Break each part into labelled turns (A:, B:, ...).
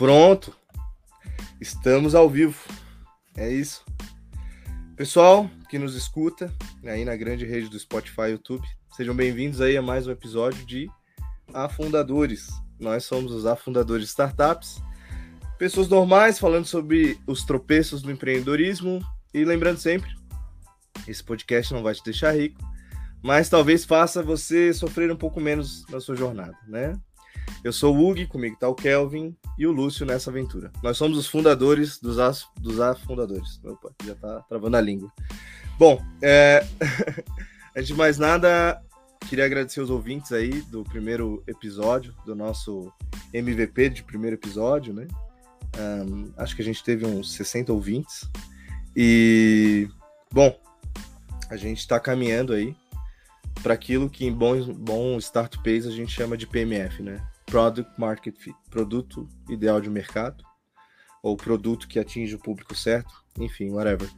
A: Pronto. Estamos ao vivo. É isso. Pessoal que nos escuta aí na grande rede do Spotify YouTube, sejam bem-vindos aí a mais um episódio de Afundadores. Nós somos os afundadores de startups, pessoas normais falando sobre os tropeços do empreendedorismo e lembrando sempre, esse podcast não vai te deixar rico, mas talvez faça você sofrer um pouco menos na sua jornada, né? Eu sou o Hugo, comigo está o Kelvin e o Lúcio nessa aventura. Nós somos os fundadores dos, as, dos afundadores. Opa, já está travando a língua. Bom, é... antes de mais nada, queria agradecer os ouvintes aí do primeiro episódio, do nosso MVP de primeiro episódio, né? Um, acho que a gente teve uns 60 ouvintes. E, bom, a gente está caminhando aí para aquilo que em bom, bom startup a gente chama de PMF, né? Product Market Fit, produto ideal de mercado, ou produto que atinge o público certo, enfim, whatever.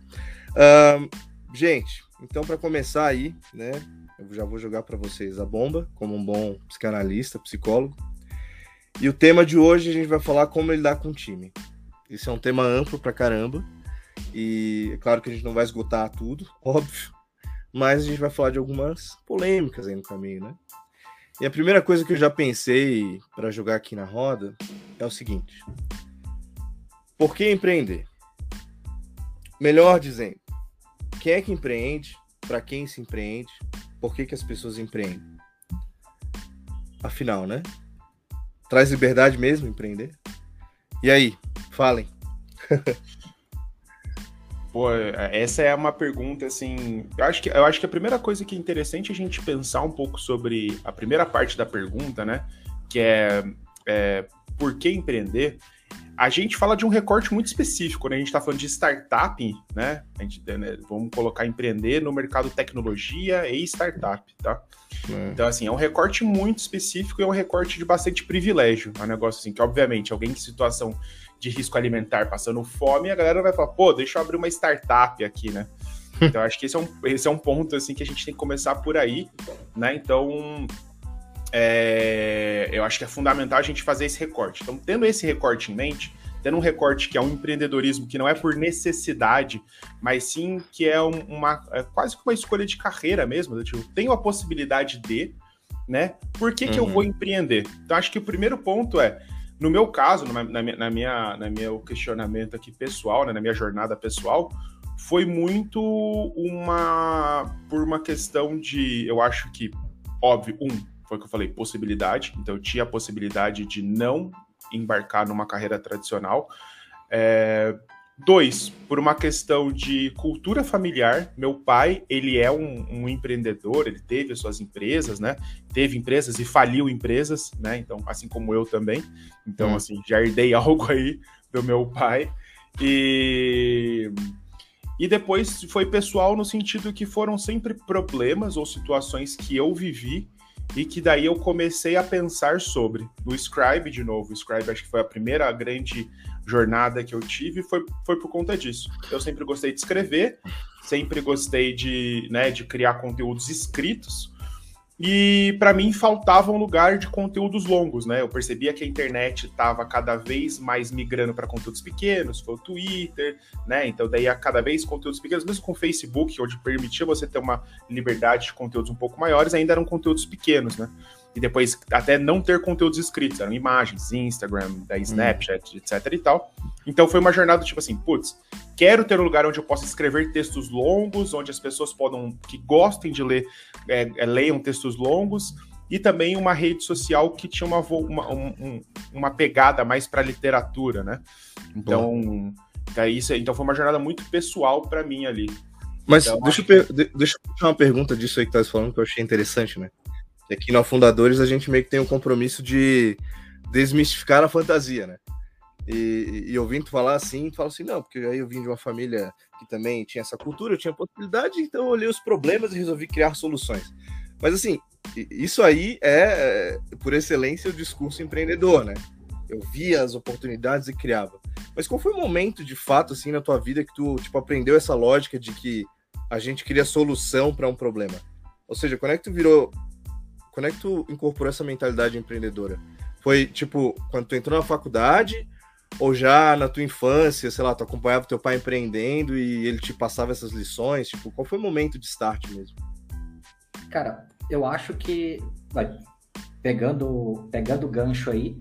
A: Um, gente, então para começar aí, né, eu já vou jogar para vocês a bomba, como um bom psicanalista, psicólogo. E o tema de hoje a gente vai falar como lidar com o time. Isso é um tema amplo pra caramba. E é claro que a gente não vai esgotar tudo, óbvio. Mas a gente vai falar de algumas polêmicas aí no caminho, né? E a primeira coisa que eu já pensei para jogar aqui na roda é o seguinte: por que empreender? Melhor dizendo, quem é que empreende? Para quem se empreende? Por que, que as pessoas empreendem? Afinal, né? Traz liberdade mesmo empreender? E aí, falem.
B: Pô, essa é uma pergunta, assim. Eu acho, que, eu acho que a primeira coisa que é interessante a gente pensar um pouco sobre a primeira parte da pergunta, né? Que é, é por que empreender? A gente fala de um recorte muito específico, né? A gente está falando de startup, né? A gente, né? Vamos colocar empreender no mercado tecnologia e startup, tá? É. Então, assim, é um recorte muito específico e é um recorte de bastante privilégio. É um negócio assim que, obviamente, alguém em situação de risco alimentar passando fome, a galera vai falar, pô, deixa eu abrir uma startup aqui, né? Então, acho que esse é um, esse é um ponto, assim, que a gente tem que começar por aí, né? Então, é, eu acho que é fundamental a gente fazer esse recorte. Então, tendo esse recorte em mente, tendo um recorte que é um empreendedorismo que não é por necessidade, mas sim que é um, uma é quase que uma escolha de carreira mesmo. Eu tipo, tenho a possibilidade de, né? Por que, uhum. que eu vou uhum. empreender? Então, acho que o primeiro ponto é no meu caso, na, na, minha, na meu questionamento aqui pessoal, né, na minha jornada pessoal, foi muito uma por uma questão de, eu acho que óbvio, um, foi o que eu falei, possibilidade. Então eu tinha a possibilidade de não embarcar numa carreira tradicional. É, Dois, por uma questão de cultura familiar. Meu pai, ele é um, um, empreendedor, ele teve as suas empresas, né? Teve empresas e faliu empresas, né? Então, assim como eu também. Então, hum. assim, já herdei algo aí do meu pai. E... E depois foi pessoal no sentido que foram sempre problemas ou situações que eu vivi e que daí eu comecei a pensar sobre. No Scribe, de novo, o Scribe acho que foi a primeira grande jornada que eu tive foi, foi por conta disso. Eu sempre gostei de escrever, sempre gostei de, né, de criar conteúdos escritos, e para mim faltava um lugar de conteúdos longos, né? Eu percebia que a internet estava cada vez mais migrando para conteúdos pequenos, foi o Twitter, né? Então daí a cada vez conteúdos pequenos, mesmo com o Facebook, onde permitia você ter uma liberdade de conteúdos um pouco maiores, ainda eram conteúdos pequenos, né? E depois até não ter conteúdos escritos, eram imagens, Instagram, da hum. Snapchat, hum. etc e tal. Então foi uma jornada tipo assim, putz, quero ter um lugar onde eu possa escrever textos longos, onde as pessoas podem, que gostem de ler, é, é, leiam textos longos, e também uma rede social que tinha uma, uma, um, uma pegada mais para literatura, né? Então, é isso, então foi uma jornada muito pessoal para mim ali.
A: Mas então, deixa, eu, deixa eu fazer uma pergunta disso aí que tá falando que eu achei interessante, né? Aqui no Fundadores a gente meio que tem um compromisso de desmistificar a fantasia, né? E, e ouvindo falar assim, falo assim, não, porque aí eu vim de uma família que também tinha essa cultura, eu tinha possibilidade, então eu olhei os problemas e resolvi criar soluções. Mas assim, isso aí é, por excelência, o discurso empreendedor, né? Eu via as oportunidades e criava. Mas qual foi o momento, de fato, assim, na tua vida que tu, tipo, aprendeu essa lógica de que a gente cria solução para um problema? Ou seja, quando é que tu virou quando é que tu incorporou essa mentalidade empreendedora? Foi, tipo, quando tu entrou na faculdade Ou já na tua infância, sei lá, tu acompanhava teu pai empreendendo e ele te passava essas lições? Tipo, qual foi o momento de start mesmo?
C: Cara, eu acho que, vai, pegando pegando o gancho aí,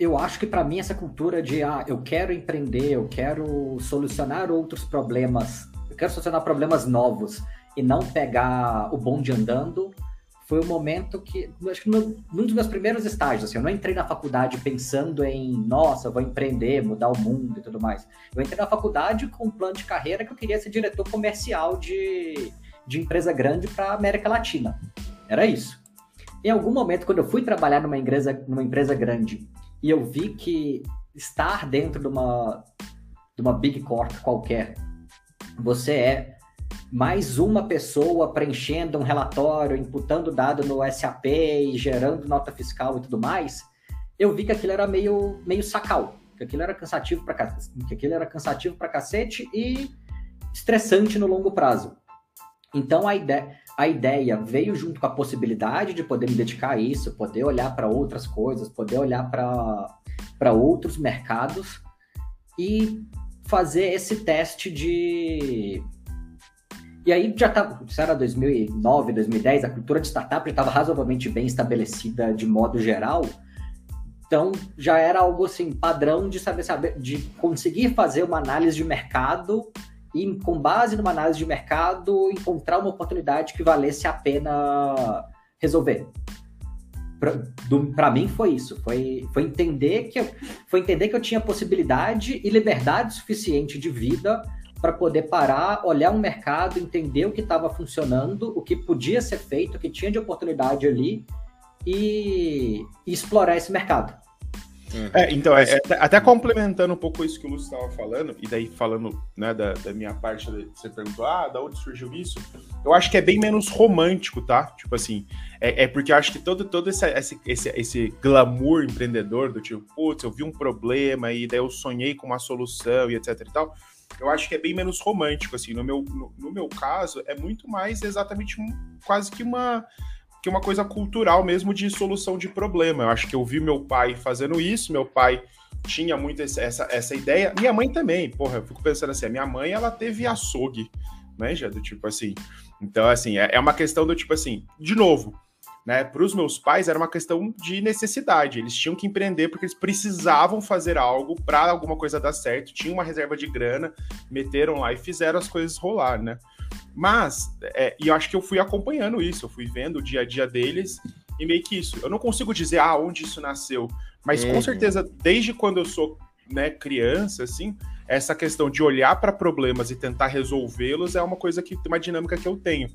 C: eu acho que para mim essa cultura de ah, eu quero empreender, eu quero solucionar outros problemas, eu quero solucionar problemas novos e não pegar o bonde andando, foi o momento que, acho que num dos meus primeiros estágios, assim, eu não entrei na faculdade pensando em, nossa, vou empreender, mudar o mundo e tudo mais. Eu entrei na faculdade com um plano de carreira que eu queria ser diretor comercial de, de empresa grande para América Latina. Era isso. Em algum momento, quando eu fui trabalhar numa empresa, numa empresa grande e eu vi que estar dentro de uma, de uma Big Corp qualquer, você é mais uma pessoa preenchendo um relatório, imputando dado no SAP e gerando nota fiscal e tudo mais, eu vi que aquilo era meio, meio sacal, que aquilo era cansativo para que aquilo era cansativo para cacete e estressante no longo prazo. Então a ideia, a ideia veio junto com a possibilidade de poder me dedicar a isso, poder olhar para outras coisas, poder olhar para outros mercados e fazer esse teste de. E aí já estava, isso era 2009, 2010, a cultura de startup já estava razoavelmente bem estabelecida de modo geral. Então já era algo assim padrão de saber, saber de conseguir fazer uma análise de mercado e, com base numa análise de mercado, encontrar uma oportunidade que valesse a pena resolver. Para mim foi isso, foi, foi entender que eu, foi entender que eu tinha possibilidade e liberdade suficiente de vida para poder parar, olhar um mercado, entender o que estava funcionando, o que podia ser feito, o que tinha de oportunidade ali e, e explorar esse mercado.
B: Uhum. É, então, é, é, até complementando um pouco isso que o Lúcio estava falando, e daí falando né, da, da, minha parte, você perguntou, ah, da onde surgiu isso? Eu acho que é bem menos romântico, tá? Tipo assim, é, é porque eu acho que todo, todo esse, esse, esse, esse glamour empreendedor, do tipo, putz, eu vi um problema e daí eu sonhei com uma solução e etc e tal, eu acho que é bem menos romântico, assim, no meu, no, no meu caso, é muito mais exatamente um, quase que uma que uma coisa cultural mesmo de solução de problema. Eu acho que eu vi meu pai fazendo isso, meu pai tinha muito essa, essa ideia. Minha mãe também, porra, eu fico pensando assim, a minha mãe, ela teve açougue, né, já do tipo assim. Então, assim, é, é uma questão do tipo assim, de novo, né, para os meus pais era uma questão de necessidade. Eles tinham que empreender porque eles precisavam fazer algo para alguma coisa dar certo. Tinham uma reserva de grana, meteram lá e fizeram as coisas rolar, né? Mas, é, e eu acho que eu fui acompanhando isso, eu fui vendo o dia a dia deles e meio que isso. Eu não consigo dizer, ah, onde isso nasceu, mas uhum. com certeza, desde quando eu sou né, criança, assim, essa questão de olhar para problemas e tentar resolvê-los é uma coisa que, uma dinâmica que eu tenho.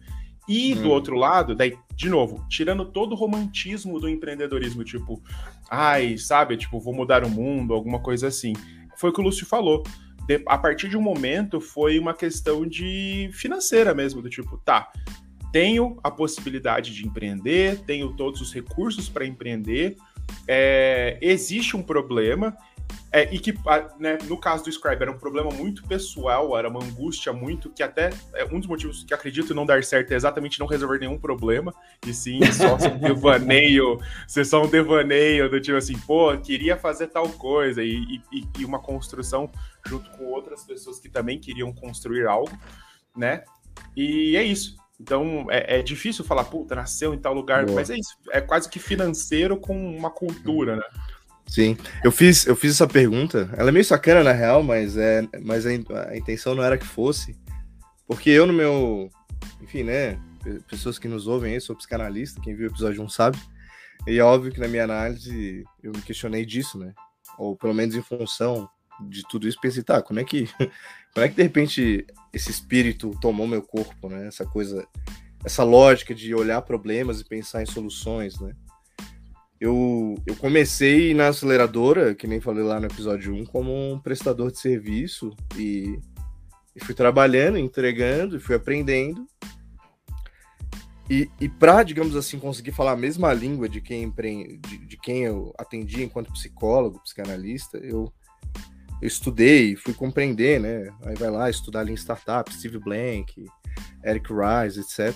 B: E do uhum. outro lado, daí, de novo, tirando todo o romantismo do empreendedorismo, tipo, ai, sabe, tipo, vou mudar o mundo, alguma coisa assim. Foi o que o Lúcio falou de, a partir de um momento foi uma questão de financeira mesmo, do tipo, tá, tenho a possibilidade de empreender, tenho todos os recursos para empreender, é, existe um problema, é, e que, né, no caso do Scribe, era um problema muito pessoal, era uma angústia muito, que até é um dos motivos que acredito não dar certo é exatamente não resolver nenhum problema, e sim só ser um devaneio, ser só um devaneio do tipo assim, pô, queria fazer tal coisa, e, e, e uma construção junto com outras pessoas que também queriam construir algo, né? E é isso. Então é, é difícil falar, puta, nasceu em tal lugar, Boa. mas é isso. É quase que financeiro com uma cultura, né?
A: Sim, eu fiz, eu fiz essa pergunta. Ela é meio sacana na real, mas é, mas a, intenção não era que fosse, porque eu no meu, enfim, né? Pessoas que nos ouvem aí, sou psicanalista, quem viu o episódio 1 sabe. E é óbvio que na minha análise eu me questionei disso, né? Ou pelo menos em função de tudo isso, pensei, tá, como é que, como é que de repente esse espírito tomou meu corpo, né? Essa coisa, essa lógica de olhar problemas e pensar em soluções, né? Eu, eu comecei na aceleradora, que nem falei lá no episódio 1, como um prestador de serviço e, e fui trabalhando, entregando fui aprendendo. E, e para, digamos assim, conseguir falar a mesma língua de quem, empre... de, de quem eu atendia enquanto psicólogo, psicanalista, eu eu estudei, fui compreender, né? Aí vai lá estudar ali em startup, Steve Blank, Eric Rice, etc.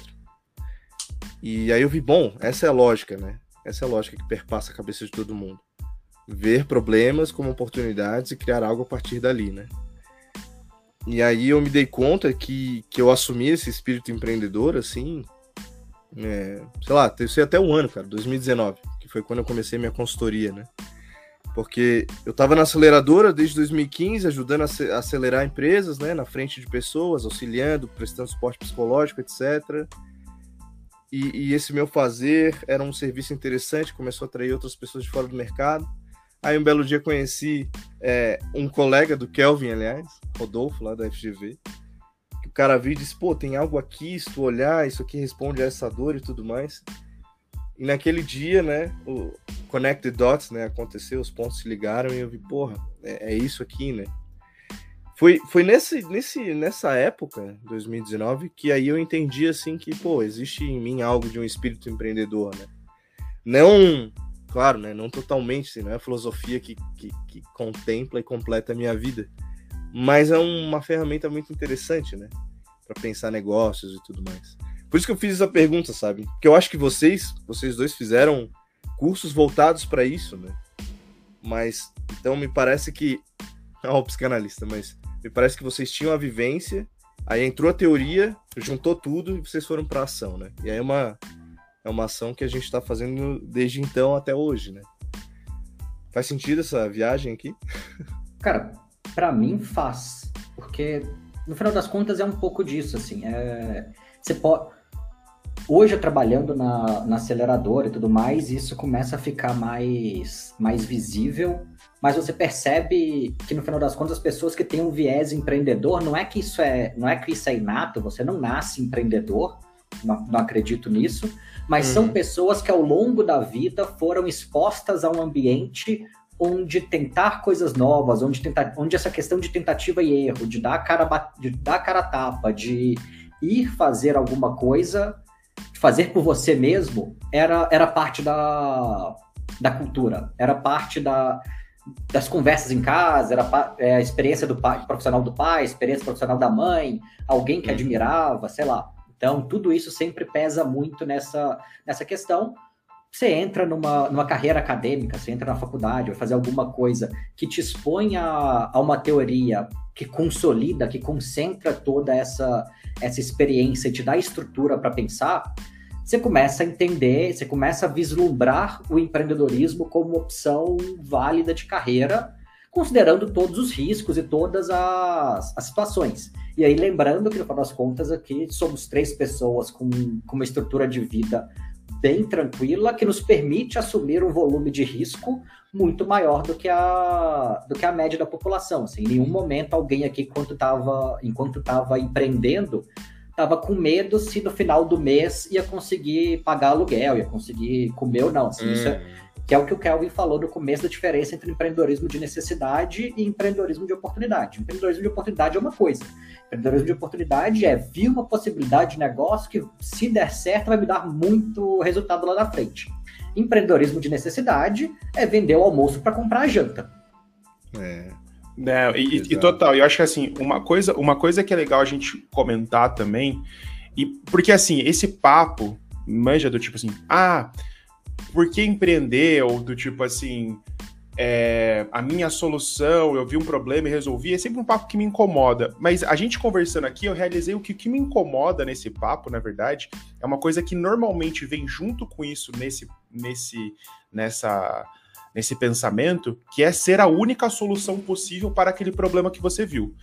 A: E aí eu vi, bom, essa é a lógica, né? Essa é a lógica que perpassa a cabeça de todo mundo. ver problemas como oportunidades e criar algo a partir dali, né? E aí eu me dei conta que, que eu assumi esse espírito empreendedor, assim, é, sei lá, sei até um ano, cara, 2019, que foi quando eu comecei minha consultoria, né? Porque eu estava na aceleradora desde 2015, ajudando a acelerar empresas, né, na frente de pessoas, auxiliando, prestando suporte psicológico, etc. E, e, esse meu fazer era um serviço interessante, começou a atrair outras pessoas de fora do mercado. Aí um belo dia conheci é, um colega do Kelvin, aliás, Rodolfo, lá da FGV. Que o cara viu e disse, pô, tem algo aqui, se tu olhar, isso aqui responde a essa dor e tudo mais. E naquele dia, né, o Connect the Dots, né, aconteceu, os pontos se ligaram e eu vi, porra, é, é isso aqui, né. Foi, foi nesse, nesse, nessa época, 2019, que aí eu entendi assim que, pô, existe em mim algo de um espírito empreendedor, né? Não, claro, né? Não totalmente, assim, não é a filosofia que, que, que contempla e completa a minha vida. Mas é uma ferramenta muito interessante, né? Para pensar negócios e tudo mais. Por isso que eu fiz essa pergunta, sabe? Porque eu acho que vocês, vocês dois fizeram cursos voltados para isso, né? Mas então me parece que não o psicanalista, mas me parece que vocês tinham a vivência, aí entrou a teoria, juntou tudo e vocês foram para ação, né? E aí é uma, é uma ação que a gente está fazendo desde então até hoje, né? Faz sentido essa viagem aqui?
C: Cara, para mim faz, porque no final das contas é um pouco disso, assim. É, você pode hoje trabalhando na, na aceleradora e tudo mais, isso começa a ficar mais, mais visível mas você percebe que no final das contas as pessoas que têm um viés empreendedor, não é que isso é, não é que isso é inato, você não nasce empreendedor, não, não acredito nisso, mas uhum. são pessoas que ao longo da vida foram expostas a um ambiente onde tentar coisas novas, onde, tentar, onde essa questão de tentativa e erro, de dar cara, de dar cara a tapa, de ir fazer alguma coisa, fazer por você mesmo, era, era parte da, da cultura, era parte da, das conversas em casa, era é, a experiência do pai, profissional do pai, experiência profissional da mãe, alguém que uhum. admirava, sei lá. Então, tudo isso sempre pesa muito nessa, nessa questão. Você entra numa, numa carreira acadêmica, você entra na faculdade, vai fazer alguma coisa que te expõe a, a uma teoria que consolida, que concentra toda essa, essa experiência e te dá estrutura para pensar, você começa a entender, você começa a vislumbrar o empreendedorismo como opção válida de carreira, considerando todos os riscos e todas as, as situações. E aí, lembrando que, no final das contas, aqui somos três pessoas com, com uma estrutura de vida bem tranquila, que nos permite assumir um volume de risco muito maior do que a, do que a média da população. Assim, em nenhum momento alguém aqui, enquanto estava enquanto tava empreendendo, tava com medo se no final do mês ia conseguir pagar aluguel, ia conseguir comer ou não. Assim, hum. isso é, hum. que é o que o Kelvin falou no começo da diferença entre empreendedorismo de necessidade e empreendedorismo de oportunidade. Empreendedorismo de oportunidade é uma coisa. Empreendedorismo de oportunidade é vir uma possibilidade de negócio que, se der certo, vai me dar muito resultado lá na frente. Empreendedorismo de necessidade é vender o almoço para comprar a janta.
B: É. É, e, e, total, eu acho que assim, uma coisa, uma coisa que é legal a gente comentar também, e porque assim, esse papo, manja do tipo assim, ah, por que empreender? Ou do tipo assim, é, a minha solução, eu vi um problema e resolvi, é sempre um papo que me incomoda. Mas a gente conversando aqui, eu realizei o que, o que me incomoda nesse papo, na verdade, é uma coisa que normalmente vem junto com isso nesse, nesse, nessa nesse pensamento, que é ser a única solução possível para aquele problema que você viu.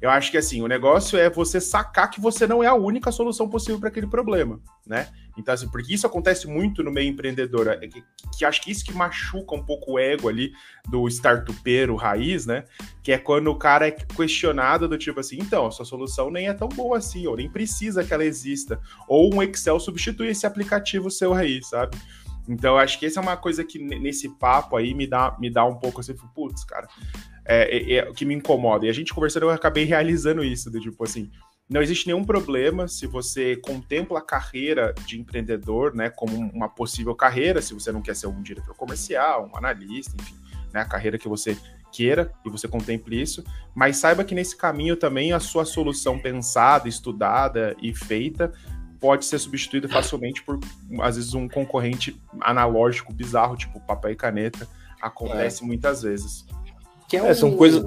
B: Eu acho que assim, o negócio é você sacar que você não é a única solução possível para aquele problema, né? Então, assim, porque isso acontece muito no meio empreendedor, é que, que acho que isso que machuca um pouco o ego ali do startupeiro raiz, né? Que é quando o cara é questionado do tipo assim, então, a sua solução nem é tão boa assim, ou nem precisa que ela exista, ou um Excel substitui esse aplicativo seu raiz, sabe? Então, acho que essa é uma coisa que nesse papo aí me dá, me dá um pouco assim, putz, cara, é, é, é, que me incomoda. E a gente conversando, eu acabei realizando isso, do tipo assim, não existe nenhum problema se você contempla a carreira de empreendedor, né, como uma possível carreira, se você não quer ser um diretor comercial, um analista, enfim, né, a carreira que você queira e você contemple isso, mas saiba que nesse caminho também a sua solução pensada, estudada e feita pode ser substituído facilmente por, às vezes, um concorrente analógico bizarro, tipo papel e caneta, Acontece é. muitas vezes.
A: Que é, é são coisas.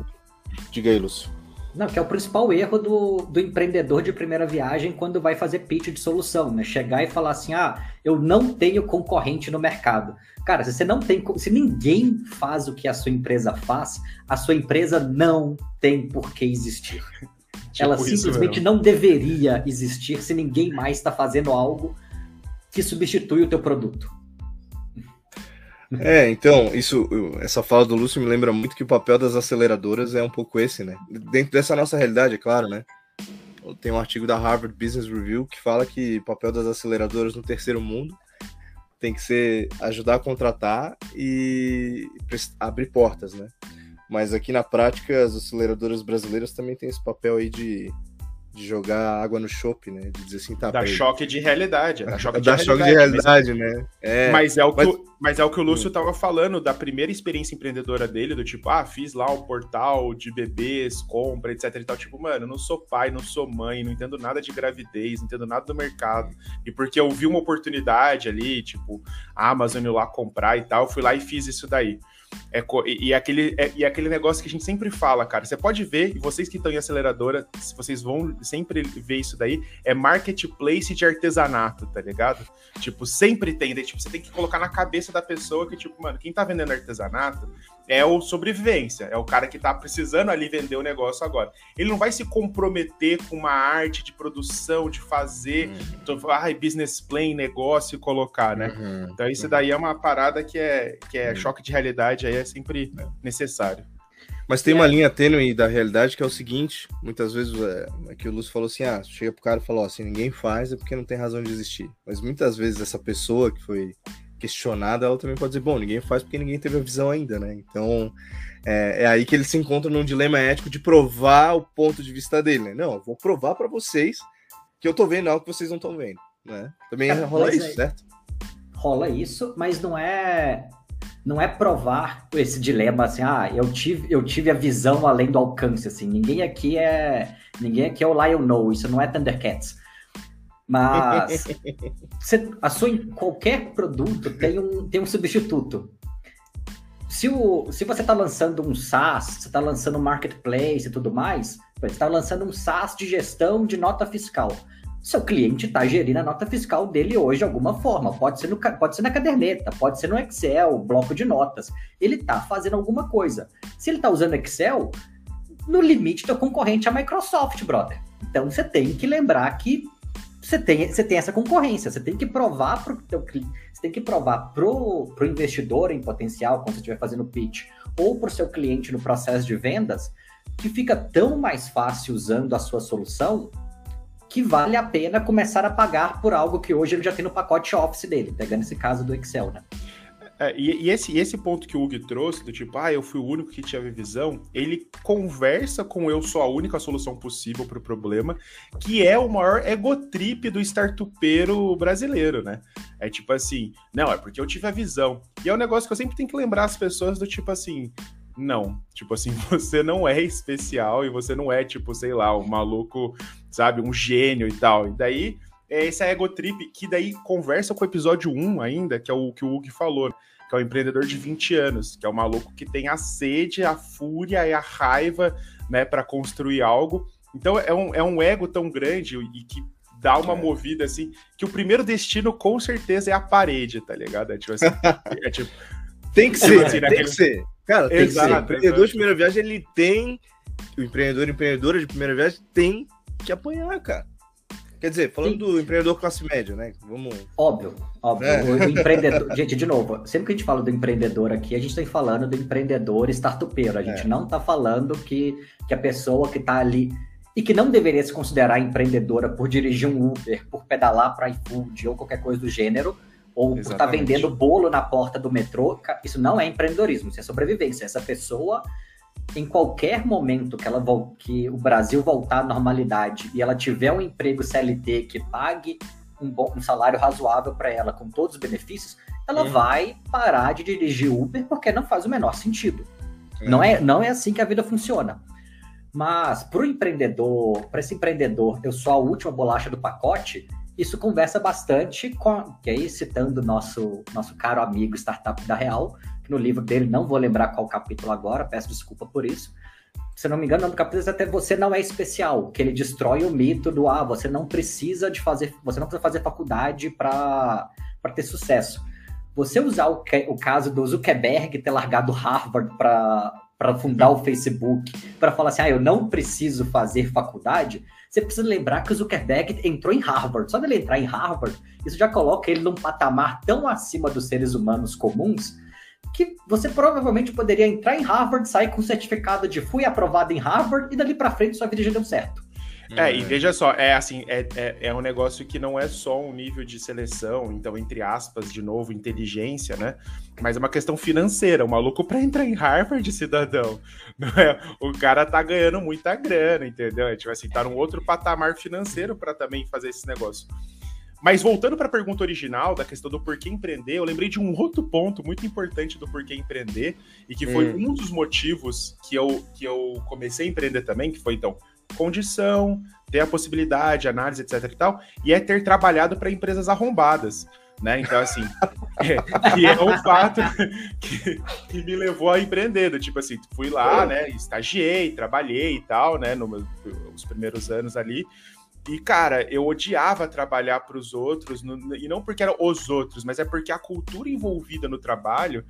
A: Diga aí, Lúcio.
C: Não, que é o principal erro do, do empreendedor de primeira viagem quando vai fazer pitch de solução, né? Chegar e falar assim: ah, eu não tenho concorrente no mercado. Cara, se você não tem. Se ninguém faz o que a sua empresa faz, a sua empresa não tem por que existir. Tipo Ela simplesmente não deveria existir se ninguém mais está fazendo algo que substitui o teu produto.
A: É, então, isso, essa fala do Lúcio me lembra muito que o papel das aceleradoras é um pouco esse, né? Dentro dessa nossa realidade, é claro, né? Tem um artigo da Harvard Business Review que fala que o papel das aceleradoras no terceiro mundo tem que ser ajudar a contratar e abrir portas, né? Mas aqui na prática, as aceleradoras brasileiras também têm esse papel aí de de jogar água no chope, né? De dizer assim, tá.
B: Da choque de realidade. Da choque,
A: de, realidade, choque de realidade, mas, né?
B: É, mas, é o mas... Que, mas é o que o Lúcio hum. tava falando da primeira experiência empreendedora dele, do tipo, ah, fiz lá o portal de bebês, compra, etc e tal. Tipo, mano, não sou pai, não sou mãe, não entendo nada de gravidez, não entendo nada do mercado. E porque eu vi uma oportunidade ali, tipo, a Amazon ir lá comprar e tal, fui lá e fiz isso daí. É, e, e, aquele, é, e aquele negócio que a gente sempre fala, cara. Você pode ver, e vocês que estão em aceleradora, vocês vão sempre ver isso daí, é marketplace de artesanato, tá ligado? Tipo, sempre tem. Daí, tipo, você tem que colocar na cabeça da pessoa que, tipo, mano, quem tá vendendo artesanato é o sobrevivência, é o cara que tá precisando ali vender o negócio agora. Ele não vai se comprometer com uma arte de produção, de fazer, uhum. ai, business plan, negócio e colocar, né? Uhum. Então isso daí é uma parada que é, que é uhum. choque de realidade, aí é sempre necessário.
A: Mas tem é. uma linha tênue da realidade que é o seguinte: muitas vezes é, é que o Lúcio falou assim: ah, chega pro cara e falou, assim, ninguém faz é porque não tem razão de existir. Mas muitas vezes essa pessoa que foi questionada, ela também pode dizer, bom, ninguém faz porque ninguém teve a visão ainda, né? Então, é, é aí que ele se encontra num dilema ético de provar o ponto de vista dele, né? Não, eu vou provar para vocês que eu tô vendo algo que vocês não estão vendo, né? Também é, rola isso, é, certo?
C: Rola isso, mas não é não é provar esse dilema assim, ah, eu tive, eu tive a visão além do alcance, assim, ninguém aqui é ninguém aqui é o Lion No, isso não é Thundercats. Mas você, a sua, qualquer produto tem um, tem um substituto. Se, o, se você está lançando um SaaS, você está lançando um marketplace e tudo mais, você está lançando um SaaS de gestão de nota fiscal. Seu cliente está gerindo a nota fiscal dele hoje de alguma forma. Pode ser, no, pode ser na caderneta, pode ser no Excel, bloco de notas. Ele está fazendo alguma coisa. Se ele está usando Excel, no limite, teu concorrente é a Microsoft, brother. Então você tem que lembrar que você tem, você tem essa concorrência, você tem que provar para o teu cliente, você tem que provar pro, pro investidor em potencial, quando você estiver fazendo pitch, ou para o seu cliente no processo de vendas, que fica tão mais fácil usando a sua solução que vale a pena começar a pagar por algo que hoje ele já tem no pacote Office dele, pegando esse caso do Excel, né?
B: É, e, e, esse, esse ponto que o Hugo trouxe, do tipo, ah, eu fui o único que tinha visão, ele conversa com eu sou a única solução possível para o problema, que é o maior egotrip do startupeiro brasileiro, né? É tipo assim, não, é porque eu tive a visão. E é um negócio que eu sempre tenho que lembrar as pessoas do tipo assim, não. Tipo assim, você não é especial e você não é, tipo, sei lá, um maluco, sabe, um gênio e tal. E daí é esse ego trip que daí conversa com o episódio 1 ainda, que é o que o Hugo falou, que é o empreendedor de 20 anos, que é o maluco que tem a sede, a fúria e a raiva, né, para construir algo. Então é um, é um ego tão grande e que dá uma é. movida assim, que o primeiro destino com certeza é a parede, tá ligado? É tipo assim, é tipo
A: tem que ser, assim, tem que ser. Cara, tem exato, que ser. O empreendedor de primeira viagem, ele tem. O empreendedor e empreendedora de primeira viagem tem que apanhar, cara. Quer dizer, falando Sim. do empreendedor classe média, né? Vamos.
C: Óbvio, óbvio. É. O, empreendedor. gente, de novo, sempre que a gente fala do empreendedor aqui, a gente está falando do empreendedor startupeiro. A gente é. não está falando que, que a pessoa que está ali e que não deveria se considerar empreendedora por dirigir um Uber, por pedalar para iFood ou qualquer coisa do gênero, ou Exatamente. por estar tá vendendo bolo na porta do metrô, isso não é empreendedorismo, isso é sobrevivência. Essa pessoa em qualquer momento que, ela, que o Brasil voltar à normalidade e ela tiver um emprego CLT que pague um, bom, um salário razoável para ela com todos os benefícios, ela uhum. vai parar de dirigir Uber porque não faz o menor sentido. Uhum. Não, é, não é assim que a vida funciona. Mas para o empreendedor, para esse empreendedor, eu sou a última bolacha do pacote, isso conversa bastante com, que aí citando nosso nosso caro amigo startup da Real, no livro dele, não vou lembrar qual capítulo agora, peço desculpa por isso. Se não me engano, no capítulo até você não é especial, que ele destrói o mito do ah, você não precisa de fazer, você não precisa fazer faculdade para ter sucesso. Você usar o, o caso do Zuckerberg ter largado Harvard para fundar o Facebook, para falar assim, ah, eu não preciso fazer faculdade, você precisa lembrar que o Zuckerberg entrou em Harvard. Só dele entrar em Harvard, isso já coloca ele num patamar tão acima dos seres humanos comuns que você provavelmente poderia entrar em Harvard, sair com o certificado de fui aprovado em Harvard e dali para frente sua vida já deu certo.
B: É, e veja só, é assim, é, é, é, um negócio que não é só um nível de seleção, então, entre aspas, de novo, inteligência, né? Mas é uma questão financeira. O maluco para entrar em Harvard, cidadão, não é? O cara tá ganhando muita grana, entendeu? Tipo assim, tá num outro patamar financeiro para também fazer esse negócio. Mas voltando para a pergunta original, da questão do porquê empreender, eu lembrei de um outro ponto muito importante do porquê empreender, e que foi hum. um dos motivos que eu, que eu comecei a empreender também, que foi, então, condição, ter a possibilidade, análise, etc e tal, e é ter trabalhado para empresas arrombadas, né? Então, assim, é, que é um fato que, que, me levou a empreender, do, tipo assim, fui lá, né, estagiei, trabalhei e tal, né, nos primeiros anos ali, e, cara, eu odiava trabalhar para os outros, no, e não porque eram os outros, mas é porque a cultura envolvida no trabalho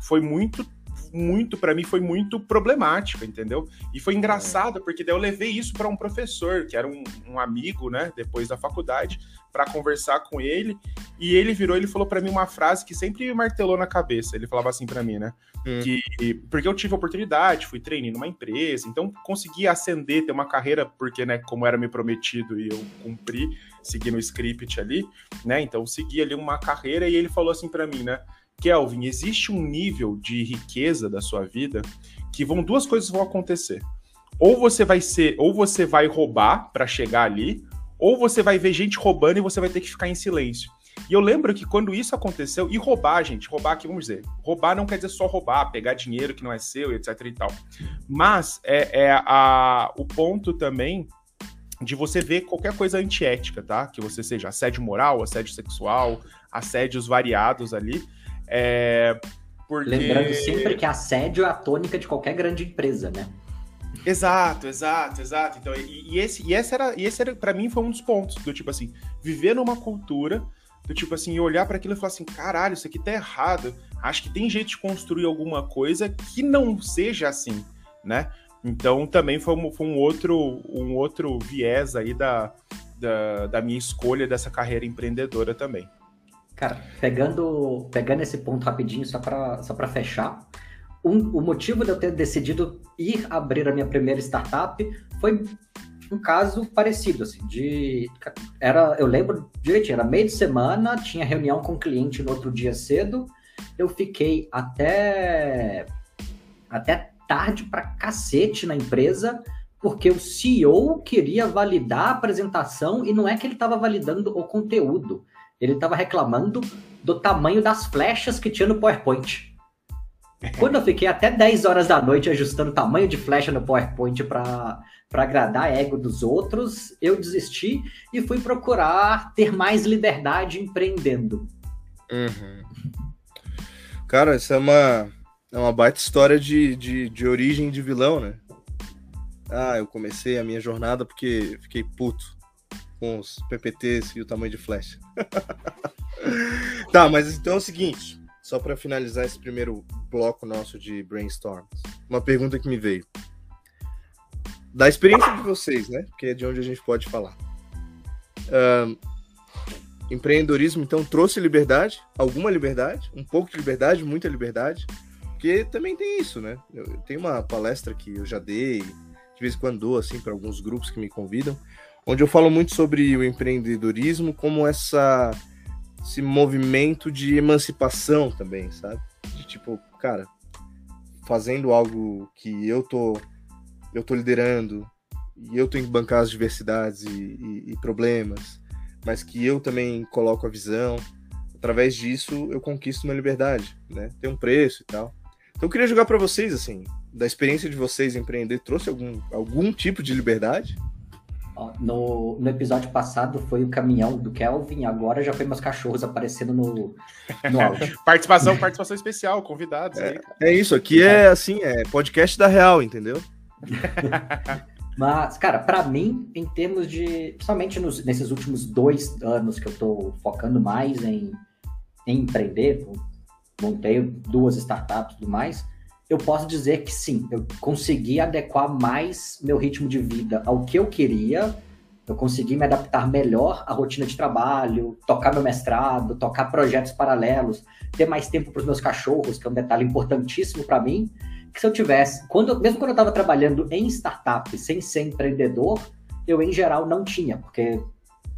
B: foi muito muito, para mim, foi muito problemática, entendeu? E foi engraçado, porque daí eu levei isso para um professor, que era um, um, amigo, né, depois da faculdade, para conversar com ele, e ele virou, ele falou para mim uma frase que sempre me martelou na cabeça. Ele falava assim para mim, né? Hum. Que, porque eu tive oportunidade, fui treinar numa empresa, então consegui ascender, ter uma carreira, porque, né, como era me prometido e eu cumpri, segui no script ali, né? Então segui ali uma carreira e ele falou assim para mim, né? Kelvin, existe um nível de riqueza da sua vida que vão duas coisas vão acontecer. Ou você vai ser, ou você vai roubar para chegar ali, ou você vai ver gente roubando e você vai ter que ficar em silêncio. E eu lembro que quando isso aconteceu, e roubar, gente, roubar aqui, vamos dizer, roubar não quer dizer só roubar, pegar dinheiro que não é seu, etc e tal. Mas é, é a, o ponto também de você ver qualquer coisa antiética, tá? Que você seja assédio moral, assédio sexual, assédios variados ali. É,
C: porque... Lembrando sempre que assédio é a tônica de qualquer grande empresa, né?
B: Exato, exato, exato. Então, e, e esse, e esse era, e esse era para mim foi um dos pontos do tipo assim, viver numa cultura do tipo assim, olhar para aquilo e falar assim, caralho, isso aqui tá errado. Acho que tem jeito de construir alguma coisa que não seja assim, né? Então também foi um, foi um outro um outro viés aí da, da, da minha escolha dessa carreira empreendedora também.
C: Cara, pegando, pegando esse ponto rapidinho, só para só fechar, um, o motivo de eu ter decidido ir abrir a minha primeira startup foi um caso parecido, assim, de... Era, eu lembro direitinho, era meio de semana, tinha reunião com o cliente no outro dia cedo, eu fiquei até... até tarde pra cacete na empresa, porque o CEO queria validar a apresentação e não é que ele estava validando o conteúdo, ele estava reclamando do tamanho das flechas que tinha no PowerPoint. Quando eu fiquei até 10 horas da noite ajustando o tamanho de flecha no PowerPoint para agradar a ego dos outros, eu desisti e fui procurar ter mais liberdade empreendendo.
A: Uhum. Cara, isso é uma, é uma baita história de, de, de origem de vilão, né? Ah, eu comecei a minha jornada porque fiquei puto com os PPTs e o tamanho de flecha. tá, mas então é o seguinte, só para finalizar esse primeiro bloco nosso de brainstorm, uma pergunta que me veio. Da experiência de vocês, né? Que é de onde a gente pode falar. Um, empreendedorismo, então, trouxe liberdade, alguma liberdade, um pouco de liberdade, muita liberdade, porque também tem isso, né? Eu, eu tenho uma palestra que eu já dei, de vez em quando dou, assim, para alguns grupos que me convidam, onde eu falo muito sobre o empreendedorismo como essa esse movimento de emancipação também, sabe? De tipo, cara, fazendo algo que eu tô eu tô liderando e eu tenho que bancar as diversidades e, e, e problemas, mas que eu também coloco a visão. Através disso, eu conquisto uma liberdade, né? Tem um preço e tal. Então, eu queria jogar para vocês, assim, da experiência de vocês empreender, trouxe algum, algum tipo de liberdade?
C: No, no episódio passado foi o caminhão do Kelvin, agora já foi meus cachorros aparecendo no, no áudio.
B: participação, participação especial, convidados.
A: É, é isso, aqui é assim, é podcast da real, entendeu?
C: Mas, cara, para mim, em termos de. Principalmente nos, nesses últimos dois anos que eu tô focando mais em, em empreender, montei duas startups e tudo mais, eu posso dizer que sim, eu consegui adequar mais meu ritmo de vida ao que eu queria, eu consegui me adaptar melhor à rotina de trabalho, tocar meu mestrado, tocar projetos paralelos, ter mais tempo para os meus cachorros, que é um detalhe importantíssimo para mim, que se eu tivesse, quando, mesmo quando eu estava trabalhando em startup, sem ser empreendedor, eu em geral não tinha, porque